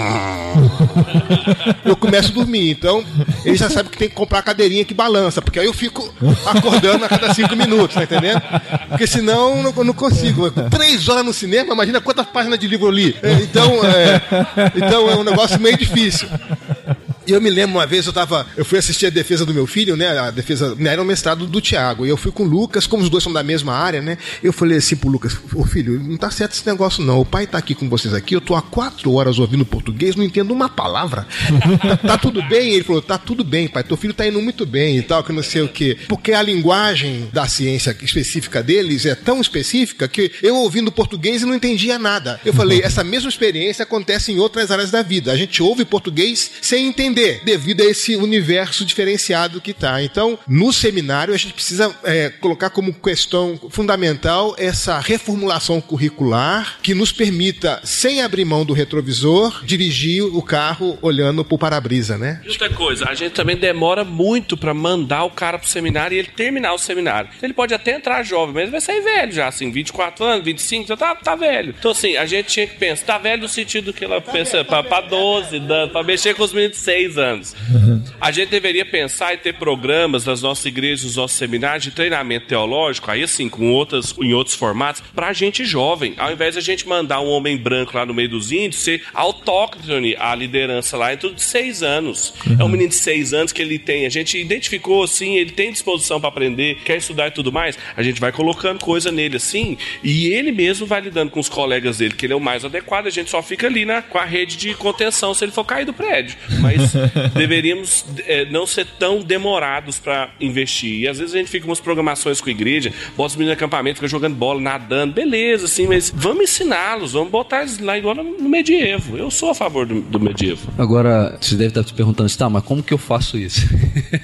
eu começo a dormir. Então, eles já sabem que tem que comprar a cadeirinha que balança, porque aí eu fico acordando a cada cinco minutos, tá entendendo? Porque senão eu não, consigo. Três horas no cinema, imagina quantas páginas de livro eu li. Então é, então é um negócio meio difícil. E eu me lembro uma vez, eu tava. Eu fui assistir a defesa do meu filho, né? A defesa. Era um mestrado do Tiago. E eu fui com o Lucas, como os dois são da mesma área, né? Eu falei assim pro Lucas, ô filho, não tá certo esse negócio, não. O pai tá aqui com vocês aqui, eu tô há quatro horas ouvindo português, não entendo uma palavra. tá, tá tudo bem? Ele falou, tá tudo bem, pai. Teu filho tá indo muito bem e tal, que não sei o quê. Porque a linguagem da ciência específica deles é tão específica que eu ouvindo português e não entendia nada. Eu falei, essa mesma experiência acontece em outras áreas da vida. A gente ouve português sem entender, devido a esse universo diferenciado que tá. Então, no seminário, a gente precisa é, colocar como questão fundamental essa reformulação curricular que nos permita, sem abrir mão do retrovisor, dirigir o carro olhando pro para-brisa, né? E outra coisa, a gente também demora muito pra mandar o cara pro seminário e ele terminar o seminário. Ele pode até entrar jovem, mas ele vai sair velho já, assim, 24 anos, 25, já tá, tá velho. Então, assim, a gente tinha que pensar, tá velho no sentido que ela pensa pra, pra 12, da- pra mexer com os meninos de 6 anos. A gente deveria pensar e ter programas nas nossas igrejas, nos nossos seminários de treinamento teológico, aí assim, com outras, em outros formatos, pra gente jovem. Ao invés de a gente mandar um homem branco lá no meio dos índios, ser autóctone a liderança lá, é tudo de seis anos. É um menino de seis anos que ele tem. A gente identificou assim, ele tem disposição pra aprender, quer estudar e tudo mais. A gente vai colocando coisa nele assim, e ele mesmo vai lidando com os colegas dele, que ele é o mais adequado. A gente só fica ali na, com a rede de contenção se ele for cair do prédio. Mas deveríamos é, não ser tão demorados pra investir. E às vezes a gente fica com umas programações com a igreja, bota os meninos no acampamento, fica jogando bola, nadando, beleza, assim, mas vamos ensiná-los, vamos botar eles lá igual no, medievo. Eu sou a favor do, do medievo. Agora, você deve estar se perguntando assim, tá, mas como que eu faço isso?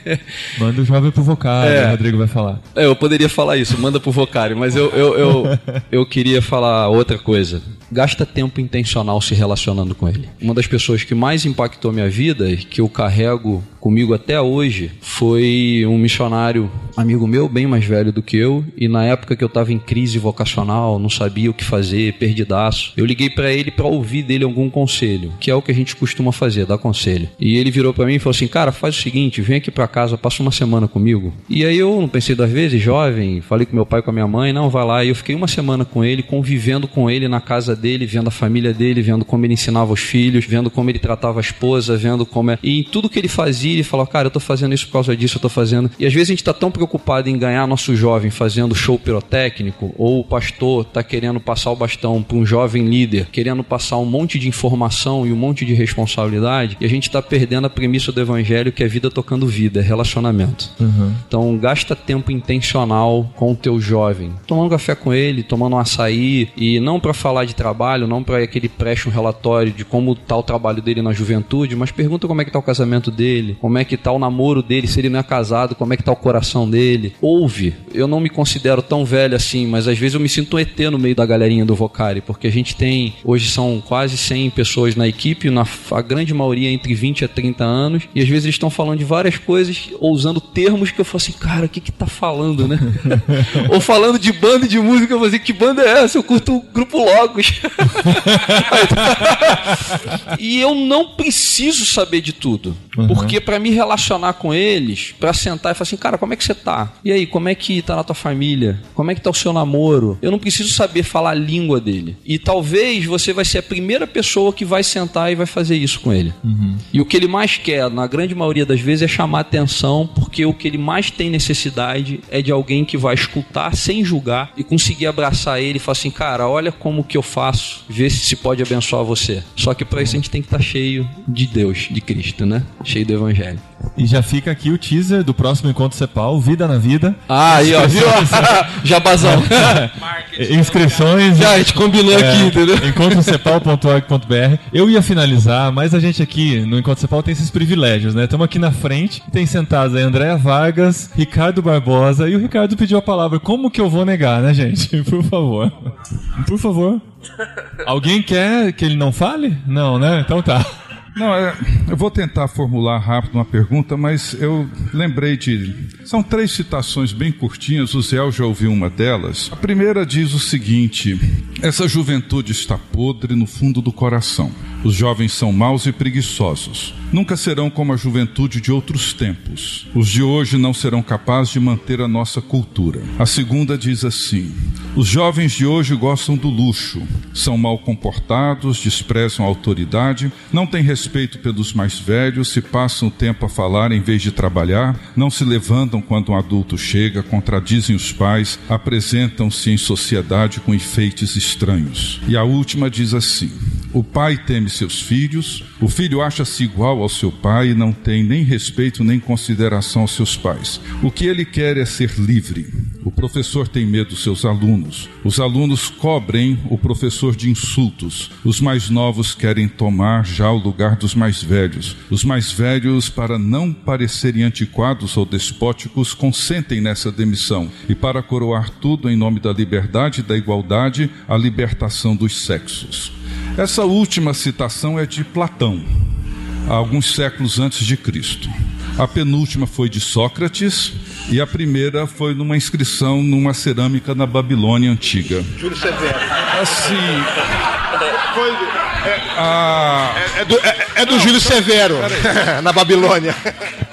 Manda o jovem pro vocário, É. o Rodrigo vai falar. É, eu poderia falar isso, manda pro Vocário, mas eu, eu, eu, eu queria falar outra coisa. Gasta tempo intencional se relacionando com ele. Uma das pessoas que mais impactou minha vida, que eu carrego comigo até hoje foi um missionário amigo meu, bem mais velho do que eu, e na época que eu estava em crise vocacional, não sabia o que fazer, perdidaço, eu liguei para ele para ouvir dele algum conselho, que é o que a gente costuma fazer, dar conselho. E ele virou para mim e falou assim: "Cara, faz o seguinte, vem aqui para casa, passa uma semana comigo". E aí eu não pensei duas vezes, jovem, falei com meu pai, com a minha mãe, não, vai lá. E eu fiquei uma semana com ele, convivendo com ele na casa dele, vendo a família dele, vendo como ele ensinava os filhos, vendo como ele tratava a esposa, vendo como é. E em tudo que ele fazia, ele falou: "Cara, eu tô fazendo isso por causa disso, eu tô fazendo". E às vezes a gente tá tão preocupado em ganhar nosso jovem fazendo show pirotécnico, ou o pastor tá querendo passar o bastão para um jovem líder, querendo passar um monte de informação e um monte de responsabilidade, e a gente tá perdendo a premissa do evangelho que é vida tocando vida, é relacionamento. Então gasta tempo intencional com o teu jovem, tomando café com ele, tomando um açaí, e não para falar de trabalho, não para que ele preste um relatório de como tá o trabalho dele na juventude, mas pergunta como é que tá o casamento dele, como é que tá o namoro dele, se ele não é casado, como é que tá o coração dele. Ouve. Eu não me considero tão velho assim, mas às vezes eu me sinto um ET no meio da galerinha do Vocari, porque a gente tem, hoje são quase 100 pessoas na equipe, na, a grande maioria entre 20 a 30 anos, e às vezes eles estão falando de várias coisas, ou usando termos que eu falo assim, cara, o que que tá falando, né? ou falando de banda e de música, eu vou dizer, que banda é essa? Eu curto o Grupo Logos. e eu não preciso saber de tudo. Porque para me relacionar com eles, para sentar e falar assim, cara, como é que você tá? E aí, como é que tá na tua família? Como é que tá o seu namoro? Eu não preciso saber falar a língua dele. E talvez você vai ser a primeira pessoa que vai sentar e vai fazer isso com ele. E o que ele mais quer, na grande maioria das vezes, é chamar atenção, porque o que ele mais tem necessidade é de alguém que vai escutar sem julgar e conseguir abraçar ele e falar assim, cara, olha como que eu faço, vê se se pode abençoar você. Só que para isso a gente tem que estar cheio de Deus, de Cristo, né? Cheio do Evangelho. E já fica aqui o teaser do próximo Encontro Cepal, Vida na Vida. Ah, aí, ó, viu? Jabazão. Inscrições. Já, a gente combinou É, aqui, entendeu? encontrocepal.org.br. Eu ia finalizar, mas a gente aqui no Encontro Cepal tem esses privilégios, né? Estamos aqui na frente, tem sentados aí Andréa Vargas, Ricardo Barbosa e o Ricardo pediu a palavra. Como que eu vou negar, né, gente? Por favor. Por favor. Alguém quer que ele não fale? Não, né? Então tá. Não, é, eu vou tentar formular rápido uma pergunta, mas eu lembrei de. São três citações bem curtinhas, o Zé já ouviu uma delas. A primeira diz o seguinte: Essa juventude está podre no fundo do coração. Os jovens são maus e preguiçosos. Nunca serão como a juventude de outros tempos. Os de hoje não serão capazes de manter a nossa cultura. A segunda diz assim: Os jovens de hoje gostam do luxo, são mal comportados, desprezam a autoridade, não têm respeito pelos mais velhos, se passam o tempo a falar em vez de trabalhar, não se levantam quando um adulto chega, contradizem os pais, apresentam-se em sociedade com enfeites estranhos. E a última diz assim: O pai teme seus filhos, o filho acha-se igual ao seu pai e não tem nem respeito nem consideração aos seus pais. O que ele quer é ser livre. O professor tem medo dos seus alunos. Os alunos cobrem o professor de insultos. Os mais novos querem tomar já o lugar dos mais velhos. Os mais velhos, para não parecerem antiquados ou despóticos, consentem nessa demissão. E para coroar tudo em nome da liberdade e da igualdade, a libertação dos sexos. Essa última citação é de Platão, alguns séculos antes de Cristo. A penúltima foi de Sócrates e a primeira foi numa inscrição numa cerâmica na Babilônia antiga. Júlio Severo. Assim, Foi, a é, do, é- é do Júlio Severo, na Babilônia.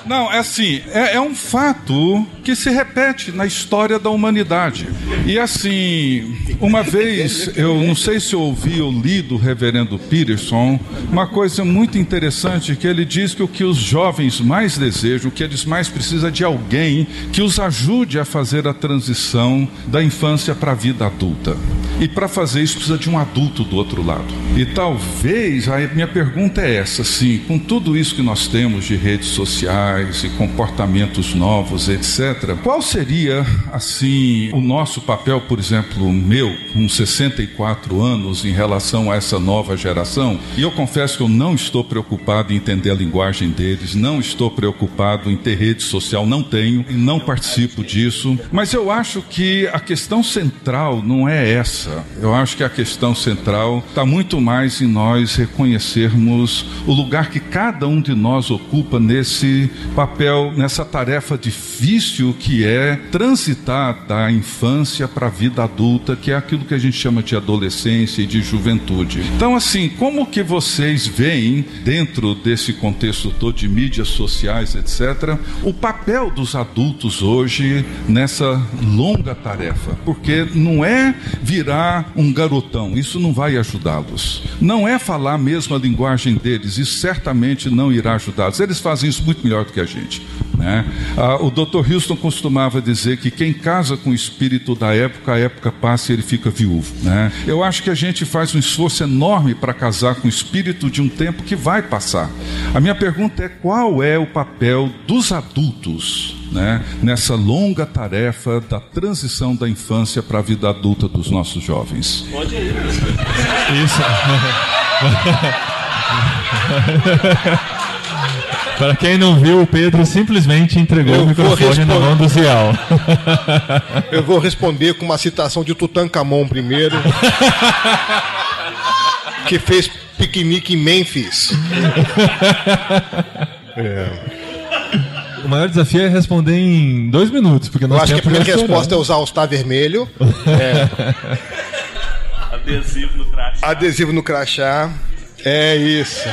Não, é assim, é, é um fato que se repete na história da humanidade. E assim, uma vez, eu não sei se eu ouvi ou li do reverendo Peterson, uma coisa muito interessante que ele diz que o que os jovens mais desejam, o que eles mais precisam é de alguém que os ajude a fazer a transição da infância para a vida adulta. E para fazer isso precisa de um adulto do outro lado. E talvez a minha pergunta é essa, assim, com tudo isso que nós temos de redes sociais e comportamentos novos, etc. Qual seria assim o nosso papel, por exemplo, meu, com 64 anos em relação a essa nova geração? E eu confesso que eu não estou preocupado em entender a linguagem deles, não estou preocupado preocupado em ter rede social, não tenho não participo disso. Mas eu acho que a questão central não é essa. Eu acho que a questão central está muito mais em nós reconhecermos o lugar que cada um de nós ocupa nesse papel, nessa tarefa difícil que é transitar da infância para a vida adulta, que é aquilo que a gente chama de adolescência e de juventude. Então, assim, como que vocês veem, dentro desse contexto todo de mídias sociais, etc., o papel dos adultos hoje nessa longa tarefa? Porque não é virar um garotão, isso não vai ajudá-los. Não é falar a linguagem deles, isso certamente não irá ajudá-los. Eles fazem isso muito melhor do que a gente. Né? Ah, o Dr. Houston costumava dizer que quem casa com o espírito da época, a época passa e ele fica viúvo. Né? Eu acho que a gente faz um esforço enorme para casar com o espírito de um tempo que vai passar. A minha pergunta é qual é o papel dos adultos né, nessa longa tarefa da transição da infância para a vida adulta dos nossos jovens? Pode ir. Isso. Para quem não viu, o Pedro simplesmente entregou Eu o vou microfone na responder. mão do Zial. Eu vou responder com uma citação de Tutankhamon primeiro. que fez piquenique em Memphis. O maior desafio é responder em dois minutos, porque Eu nós acho que a primeira resposta é usar o Star vermelho, Adesivo no crash. adesivo no crachá. É isso.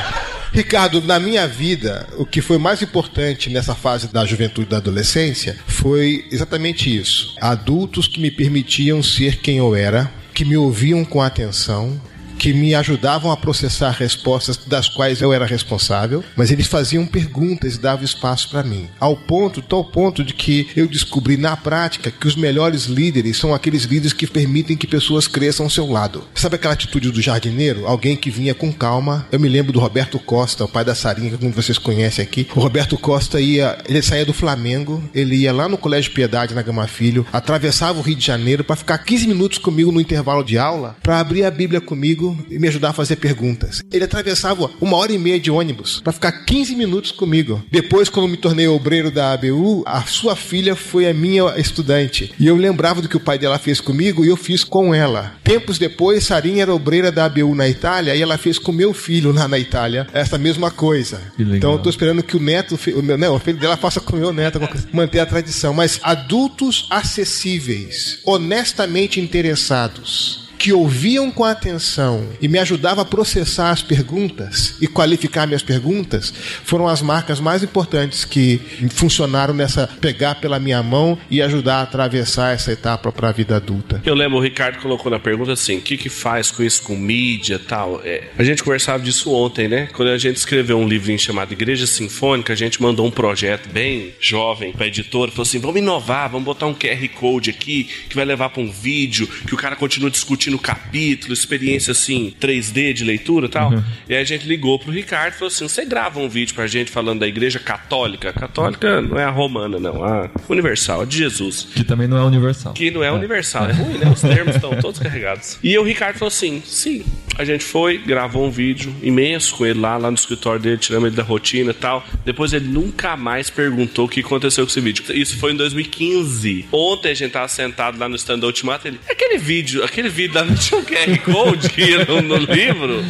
Ricardo, na minha vida, o que foi mais importante nessa fase da juventude e da adolescência foi exatamente isso. Adultos que me permitiam ser quem eu era, que me ouviam com atenção, que me ajudavam a processar respostas das quais eu era responsável, mas eles faziam perguntas e davam espaço para mim. Ao ponto, tal ponto de que eu descobri na prática que os melhores líderes são aqueles líderes que permitem que pessoas cresçam ao seu lado. Sabe aquela atitude do jardineiro? Alguém que vinha com calma. Eu me lembro do Roberto Costa, o pai da Sarinha, de vocês conhecem aqui. O Roberto Costa ia, ele saía do Flamengo, ele ia lá no Colégio Piedade na Gama Filho, atravessava o Rio de Janeiro para ficar 15 minutos comigo no intervalo de aula, para abrir a Bíblia comigo e me ajudar a fazer perguntas. Ele atravessava uma hora e meia de ônibus para ficar 15 minutos comigo. Depois, quando me tornei obreiro da ABU, a sua filha foi a minha estudante. E eu lembrava do que o pai dela fez comigo e eu fiz com ela. Tempos depois, Sarinha era obreira da ABU na Itália e ela fez com meu filho lá na Itália essa mesma coisa. Então eu tô esperando que o neto, o meu, né, o filho dela faça com o meu neto, manter a tradição. Mas adultos acessíveis, honestamente interessados, que ouviam com atenção e me ajudavam a processar as perguntas e qualificar minhas perguntas, foram as marcas mais importantes que funcionaram nessa pegar pela minha mão e ajudar a atravessar essa etapa para a vida adulta. Eu lembro, o Ricardo colocou na pergunta assim: o que, que faz com isso, com mídia tal? É, a gente conversava disso ontem, né? Quando a gente escreveu um livrinho chamado Igreja Sinfônica, a gente mandou um projeto bem jovem pra editora, falou assim: vamos inovar, vamos botar um QR Code aqui que vai levar pra um vídeo, que o cara continua discutindo o capítulo, experiência assim, 3D de leitura e tal. E aí a gente ligou pro Ricardo e falou assim: você grava um vídeo pra gente falando da Igreja Católica? Católica não é a romana, não, a universal, a de Jesus. Que também não é universal. Que não é universal, é ruim, né? Os termos estão todos carregados. E o Ricardo falou assim: sim. A gente foi, gravou um vídeo imenso com ele lá, lá no escritório dele, tiramos ele da rotina e tal. Depois ele nunca mais perguntou o que aconteceu com esse vídeo. Isso foi em 2015. Ontem a gente tava sentado lá no stand da Ultimato ele. Aquele vídeo, aquele vídeo tinha um QR Code no, no livro?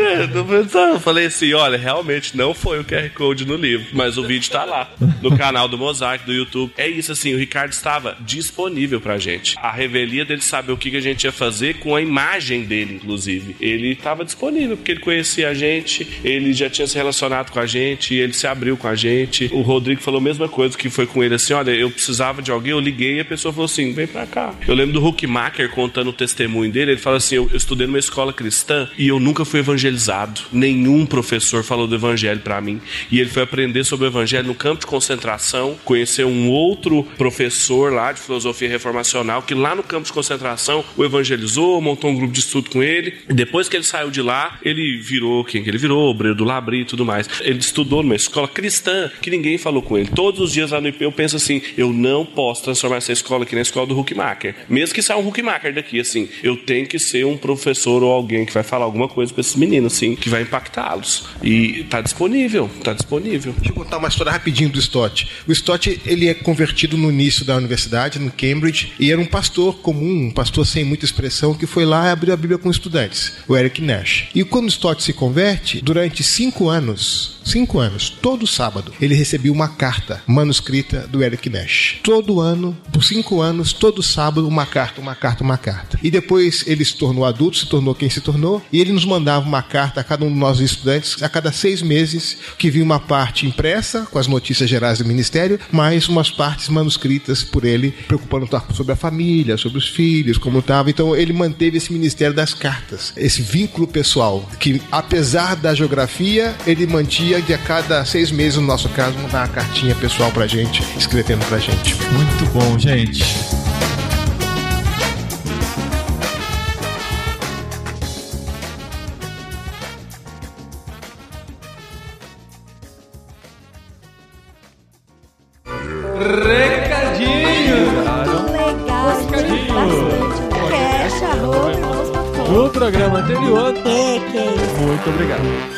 É, eu- falei assim: olha, realmente não foi o QR Code no livro, mas o vídeo tá lá, no canal do Mosaic, do YouTube. É isso assim, o Ricardo estava disponível pra gente. A revelia dele saber o que, que a gente ia fazer com a imagem dele, inclusive. Ele estava disponível, porque ele conhecia a gente, ele já tinha se relacionado com a gente, ele se abriu com a gente. O Rodrigo falou a mesma coisa que foi com ele assim: olha, eu precisava de alguém, eu liguei e a pessoa falou assim: vem pra cá. Eu lembro do Huckmacher contando o testemunho dele, ele fala assim: eu, eu estudei numa escola cristã e eu nunca fui evangelizado. Nenhum professor falou do evangelho pra mim. E ele foi aprender sobre o evangelho no campo de concentração, conheceu um outro professor lá de filosofia reformacional que lá no campo de concentração o evangelizou, montou um grupo de estudo com ele. Depois Depois que ele saiu de lá, ele virou quem que ele virou, obreiro do Labri e tudo mais. Ele estudou numa escola cristã que ninguém falou com ele. Todos os dias lá no IP eu penso assim: eu não posso transformar essa escola aqui na escola do Huckmacher. Mesmo que saia um Huckmacher daqui, assim, eu tenho que ser um professor ou alguém que vai falar alguma coisa pra esses meninos, assim, que vai impactá-los. E tá disponível, tá disponível. Deixa eu contar uma história rapidinho do Stott. O Stott, ele é convertido no início da universidade, no Cambridge, e era um pastor comum, um pastor sem muita expressão, que foi lá e abriu a Bíblia com estudantes, o Eric Nash. E quando o Stott se converte, durante cinco anos, cinco anos, todo sábado, ele recebia uma carta manuscrita do Eric Nash. Todo ano, por cinco anos, todo sábado, uma carta, uma carta, uma carta. E depois ele se tornou adulto, se tornou quem se tornou, e ele nos mandava uma carta a cada um de nós estudantes, a cada seis meses, que vinha uma parte impressa, com as notícias gerais do Ministério, mais umas partes manuscritas por ele, preocupando sobre a família, sobre os filhos, como estava. Então ele manteve esse ministério das cartas, esse vínculo pessoal, que apesar da geografia, ele mantinha de a cada seis meses, no nosso caso, mandar uma cartinha pessoal pra gente, escrevendo pra gente. Muito bom, gente. Legal, Recadinho.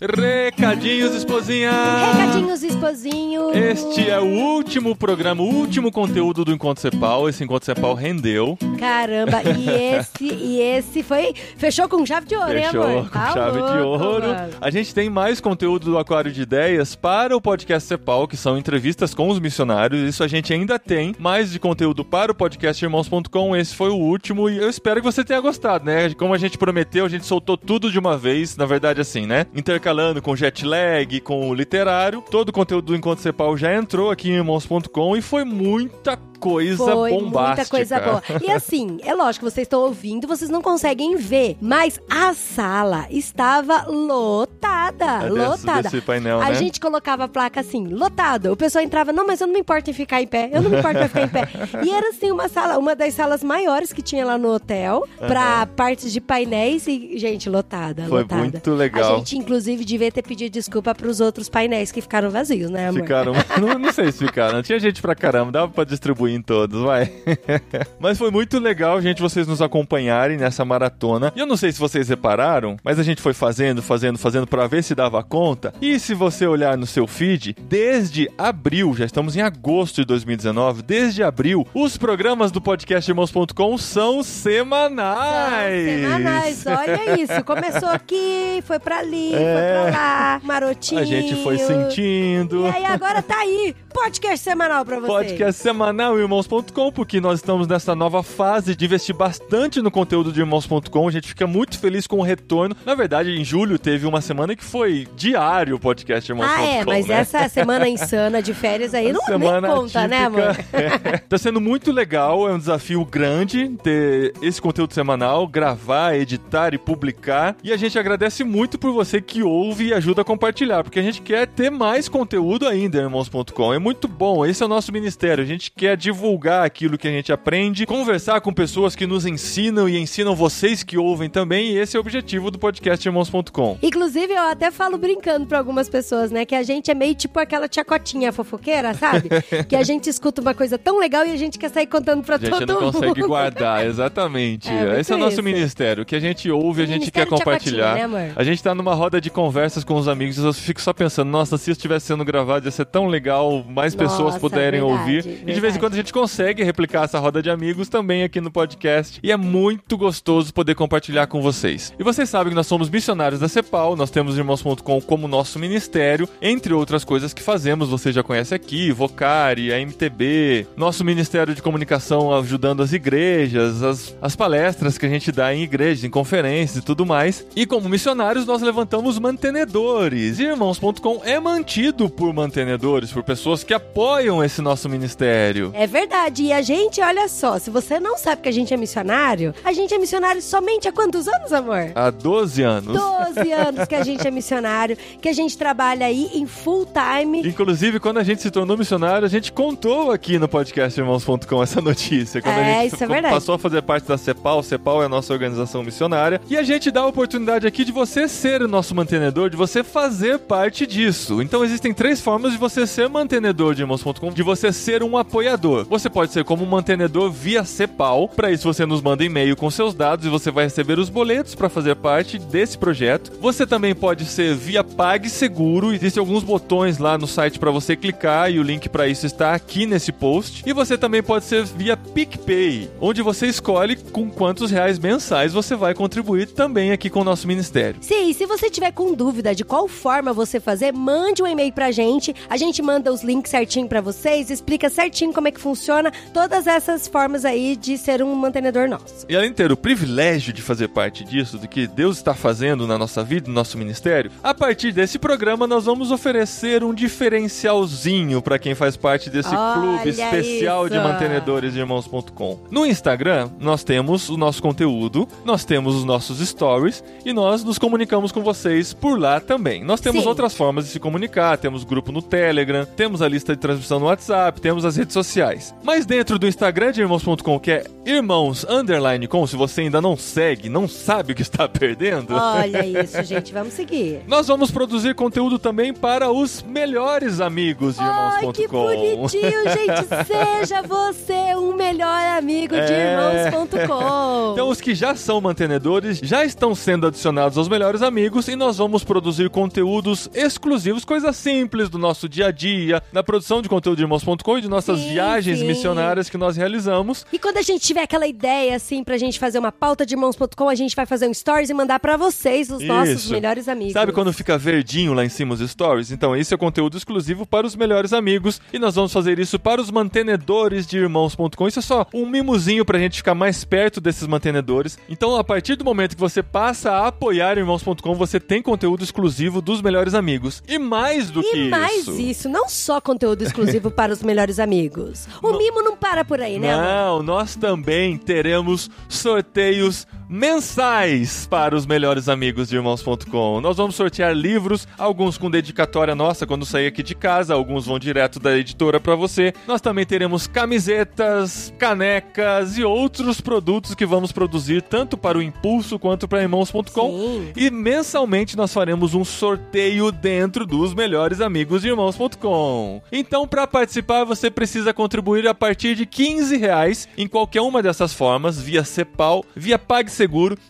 Recadinhos, esposinha! Recadinhos, esposinho. Este é o último programa, o último conteúdo do Encontro Cepal. Esse Encontro Cepal rendeu. Caramba, e esse, e esse foi. Fechou com chave de ouro, hein, Fechou amor? com Tá chave de louco, ouro. mano. A gente tem mais conteúdo do Aquário de Ideias para o podcast Cepal, que são entrevistas com os missionários. Isso a gente ainda tem. Mais de conteúdo para o podcast irmãos.com. Esse foi o último e eu espero que você tenha gostado, né? Como a gente prometeu, a gente soltou tudo de uma vez. Na verdade, assim, né? Intercalando com jet lag, com o literário. Todo o conteúdo do Encontro Cepal já entrou aqui em irmãos.com e foi muita coisa Foi bombástica. muita coisa boa. E assim, é lógico, vocês estão ouvindo, vocês não conseguem ver, mas a sala estava lotada, É desse- lotada. desse painel, a né? gente colocava a placa assim, lotada. O pessoal entrava, não, mas eu não me importo em ficar em pé, eu não me importo em ficar em pé. E era assim uma sala, uma das salas maiores que tinha lá no hotel, pra partes de painéis e, gente, lotada, Foi lotada. muito legal. A gente, inclusive, devia ter pedido desculpa pros outros painéis que ficaram vazios, né, amor? Ficaram. não, não sei se ficaram. Tinha gente pra caramba, dava pra distribuir em todos, vai. mas foi muito legal, gente, vocês nos acompanharem nessa maratona. E eu não sei se vocês repararam, mas a gente foi fazendo, fazendo, fazendo pra ver se dava conta. E se você olhar no seu feed, desde abril, já estamos em agosto de 2019, desde abril, os programas do podcast irmãos.com são semanais. Semanais, olha isso. Começou aqui, foi pra ali, É. foi pra lá, marotinho. A gente foi sentindo. E aí agora tá aí, podcast semanal pra vocês. Podcast semanal irmãos.com, porque nós estamos nessa nova fase de investir bastante no conteúdo de irmãos.com. A gente fica muito feliz com o retorno. Na verdade, em julho teve uma semana que foi diário o podcast irmãos.com. Ah, é, mas né? essa semana insana de férias aí não Semana nem conta, né, amor? É. Tá sendo muito legal, é um desafio grande ter esse conteúdo semanal, gravar, editar e publicar. E a gente agradece muito por você que ouve e ajuda a compartilhar, porque a gente quer ter mais conteúdo ainda, irmãos.com. É muito bom, esse é o nosso ministério. A gente quer divulgar aquilo que a gente aprende, conversar com pessoas que nos ensinam e ensinam vocês que ouvem também, e esse é o objetivo do podcast irmãos.com. Inclusive, eu até falo brincando pra algumas pessoas, né? Que a gente é meio tipo aquela tiacotinha fofoqueira, sabe? que a gente escuta uma coisa tão legal e a gente quer sair contando pra A gente todo não mundo. consegue guardar, exatamente. É, Esse é o nosso isso. ministério. O que a gente ouve, a gente quer compartilhar. Né, a gente tá numa roda de conversas com os amigos eu fico só pensando, nossa, se isso estivesse sendo gravado, ia ser tão legal, mais pessoas Nossa, puderem verdade, ouvir. E de vez em verdade. quando a gente consegue replicar essa roda de amigos também aqui no podcast. E é muito gostoso poder compartilhar com vocês. E vocês sabem que nós somos missionários da CEPAL, nós temos irmãos.com como nosso ministério, entre outras coisas que fazemos, você já conhece aqui, Vocari, a MTB, nosso Ministério de Comunicação ajudando as igrejas, as, as palestras que a gente dá em igrejas, em conferências e tudo mais. E como missionários, nós levantamos mantenedores. Irmãos.com é mantido por mantenedores, por pessoas que apoiam esse nosso ministério. É verdade. E a gente, olha só, se você não sabe que a gente é missionário, a gente é missionário somente há quantos anos, amor? Há 12 anos. 12 anos que a gente é missionário, que a gente trabalha aí em full time. Inclusive, quando a gente se tornou missionário, a gente contou aqui no podcast Irmãos.com essa notícia. Quando É, a gente isso é verdade. passou a fazer parte da CEPAL, CEPAL é a nossa organização missionária, e a gente dá a oportunidade aqui de você ser o nosso mantenedor, de você fazer parte disso. Então existem três formas de você ser mantenedor de Irmãos.com, de você ser um apoiador. Você pode ser como um mantenedor via CEPAL, para isso você nos manda e-mail com seus dados e você vai receber os boletos para fazer parte desse projeto. Você também pode ser via PagSeguro, existem alguns botões lá no site para você clicar e o link para isso está aqui nesse post. E você também pode ser via PicPay, onde você escolhe com quantos reais mensais você vai contribuir também aqui com o nosso ministério. Sim, se você tiver com dúvida de qual forma você fazer, mande um e-mail pra gente. A gente manda os links certinho pra vocês, explica certinho como é que funciona todas essas formas aí de ser um mantenedor nosso. E além de ter o privilégio de fazer parte disso, do que Deus está fazendo na nossa vida, no nosso ministério, a partir desse programa nós vamos oferecer um diferencialzinho para quem faz parte desse Olha clube especial de isso! mantenedores de irmãos.com. No Instagram, nós temos o nosso conteúdo, nós temos os nossos stories e nós nos comunicamos com vocês por lá também. Nós temos Sim. outras formas de se comunicar, temos grupo no Telegram, temos a lista de transmissão no WhatsApp, temos as redes sociais. Mas dentro do Instagram de irmãos.com, que é irmãos underline com, se você ainda não segue, não sabe o que está perdendo. Olha isso, gente, vamos seguir. Nós vamos produzir conteúdo também para os melhores amigos de Ai, que irmãos.com. bonitinho, gente. Seja você um melhor amigo de É. irmãos.com. Então, os que já são mantenedores já estão sendo adicionados aos melhores amigos e nós vamos produzir conteúdos exclusivos, coisas simples do nosso dia a dia, na produção de conteúdo de irmãos.com e de nossas Sim, viagens sim. missionárias que nós realizamos. E quando a gente tiver aquela ideia, assim, pra gente fazer uma pauta de irmãos.com, a gente vai fazer um stories e mandar pra vocês, os nossos Isso. melhores amigos. Sabe quando fica verdinho lá em cima os stories? Então, esse é conteúdo exclusivo para os melhores amigos e nós vamos fazer isso para os mantenedores de irmãos.com. Isso é só um mimozinho pra gente ficar mais perto desses mantenedores. Então, a partir do momento que você passa a apoiar irmãos.com, você tem conteúdo exclusivo dos melhores amigos. E mais do que E mais isso. isso. não só conteúdo exclusivo para os melhores amigos. O mimo não para por aí, né? amor? Não, nós também teremos sorteios mensais para os melhores amigos de irmãos.com. Nós vamos sortear livros, alguns com dedicatória nossa quando sair aqui de casa, alguns vão direto da editora para você. Nós também teremos camisetas, canecas e outros produtos que vamos produzir tanto para o Impulso quanto para irmãos.com. E mensalmente nós faremos um sorteio dentro dos melhores amigos de irmãos.com. Então, para participar, você precisa contribuir a partir de 15 reais em qualquer uma dessas formas, via Cepal, via PagSeguro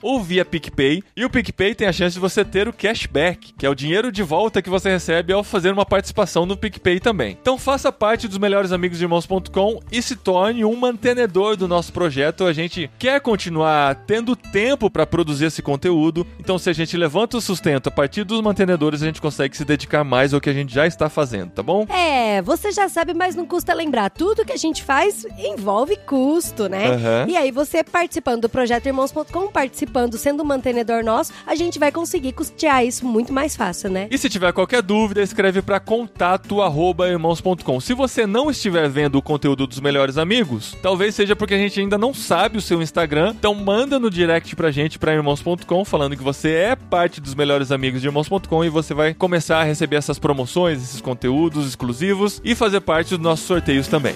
ou via PicPay. E o PicPay tem a chance de você ter o cashback, que é o dinheiro de volta que você recebe ao fazer uma participação no PicPay também. Então, faça parte dos melhores amigos de irmãos.com e se torne um mantenedor do nosso projeto. A gente quer continuar tendo tempo para produzir esse conteúdo. Então, se a gente levanta o sustento a partir dos mantenedores, a gente consegue se dedicar mais ao que a gente já está fazendo, tá bom? É, você já sabe, mas não custa lembrar. Tudo que a gente faz envolve custo, né? Aham. E aí, você participando do projeto irmãos.com, participando, sendo um mantenedor nosso, a gente vai conseguir custear isso muito mais fácil, né? E se tiver qualquer dúvida, escreve para contato@irmãos.com. Se você não estiver vendo o conteúdo dos melhores amigos, talvez seja porque a gente ainda não sabe o seu Instagram. Então manda no direct pra gente para irmãos.com falando que você é parte dos melhores amigos de irmãos.com e você vai começar a receber essas promoções, esses conteúdos exclusivos e fazer parte dos nossos sorteios também.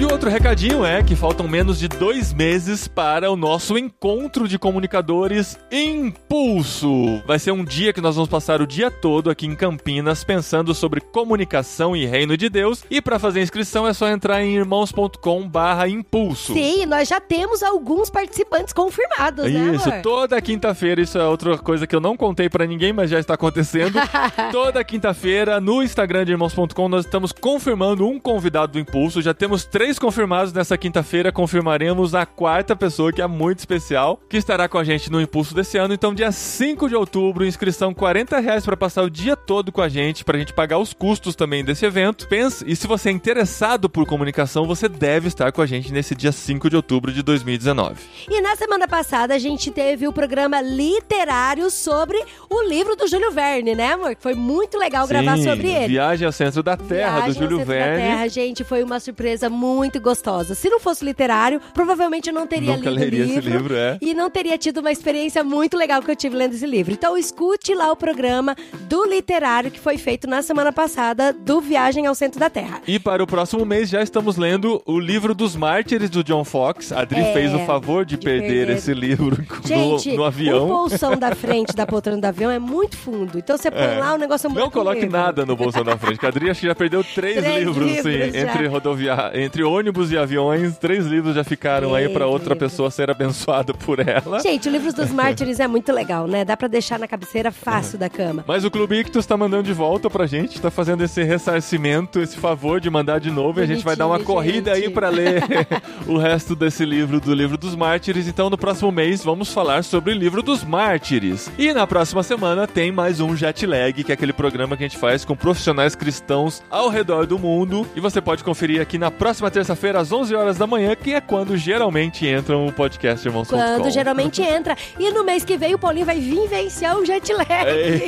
E outro recadinho é que faltam menos de dois meses para o nosso encontro de comunicadores Impulso. Vai ser um dia que nós vamos passar o dia todo aqui em Campinas pensando sobre comunicação e reino de Deus. E para fazer inscrição é só entrar em irmãos.com/impulso. Sim, nós já temos alguns participantes confirmados, né, Isso, toda quinta-feira, isso é outra coisa que eu não contei pra ninguém, mas já está acontecendo. toda quinta-feira, no Instagram de irmãos.com, nós estamos confirmando um convidado do Impulso. Já temos três três confirmados nessa quinta-feira, confirmaremos a quarta pessoa, que é muito especial, que estará com a gente no Impulso desse ano. Então, dia 5 de outubro, inscrição 40 reais para passar o dia todo com a gente, pra gente pagar os custos também desse evento. Pense, e se você é interessado por comunicação, você deve estar com a gente nesse dia 5 de outubro de 2019. E na semana passada a gente teve o programa literário sobre o livro do Júlio Verne, né, amor? Foi muito legal gravar Sim, sobre ele. Viagem ao Centro da Terra, Viagem do Júlio ao Centro Verne. Da Terra, gente, foi uma surpresa muito gostosa. Se não fosse literário, provavelmente eu não teria Nunca lido leria esse livro. livro, é. E não teria tido uma experiência muito legal que eu tive lendo esse livro. Então escute lá o programa do literário que foi feito na semana passada do Viagem ao Centro da Terra. E para o próximo mês já estamos lendo o livro dos mártires do John Fox. A Adri É, fez o favor de, de perder, perder. esse livro no, Gente, no avião. o bolsão da frente da poltrona do avião é muito fundo. Então você põe É. lá o negócio é Não coloque nada no bolsão da frente. que a Adri acho que já perdeu três, Três livros, livros sim, já. entre rodovia... entre ônibus e aviões. Três livros já ficaram aí Três para outra livros. pessoa ser abençoada por ela. Gente, o livro dos mártires é muito legal, né? Dá pra deixar na cabeceira fácil da cama. Mas o Clube Ictus tá mandando de volta pra gente, tá fazendo esse ressarcimento, esse favor de mandar de novo e a gente vai dar uma corrida aí pra ler o resto desse livro do livro dos mártires. Então no próximo mês vamos falar sobre o livro dos mártires. E na próxima semana tem mais um Jet Lag, que é aquele programa que a gente faz com profissionais cristãos ao redor do mundo. E você pode conferir aqui na próxima terça-feira às 11 horas da manhã, que é quando geralmente entra o podcast Irmãos.com. Quando geralmente entra. E no mês que vem o Paulinho vai vivenciar o jet lag.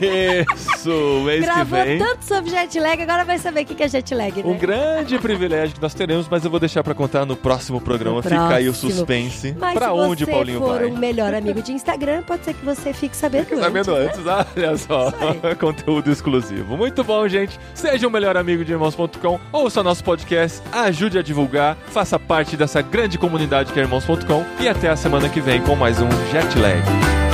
Isso, mês que Gravou vem. tanto sobre jet lag, agora vai saber o que é jet lag, né? Um grande privilégio que nós teremos, mas eu vou deixar pra contar no próximo programa. No Fica aí o próximo. suspense. Mas pra se onde você o Paulinho for vai? um melhor amigo de Instagram, pode ser que você fique sabendo Fica sabendo antes. antes, olha só. Conteúdo exclusivo. Muito bom, gente. Seja o melhor amigo de irmãos.com, ouça nosso podcast, ajude a divulgar, faça parte dessa grande comunidade que é irmãos.com e até a semana que vem com mais um Jet Lag.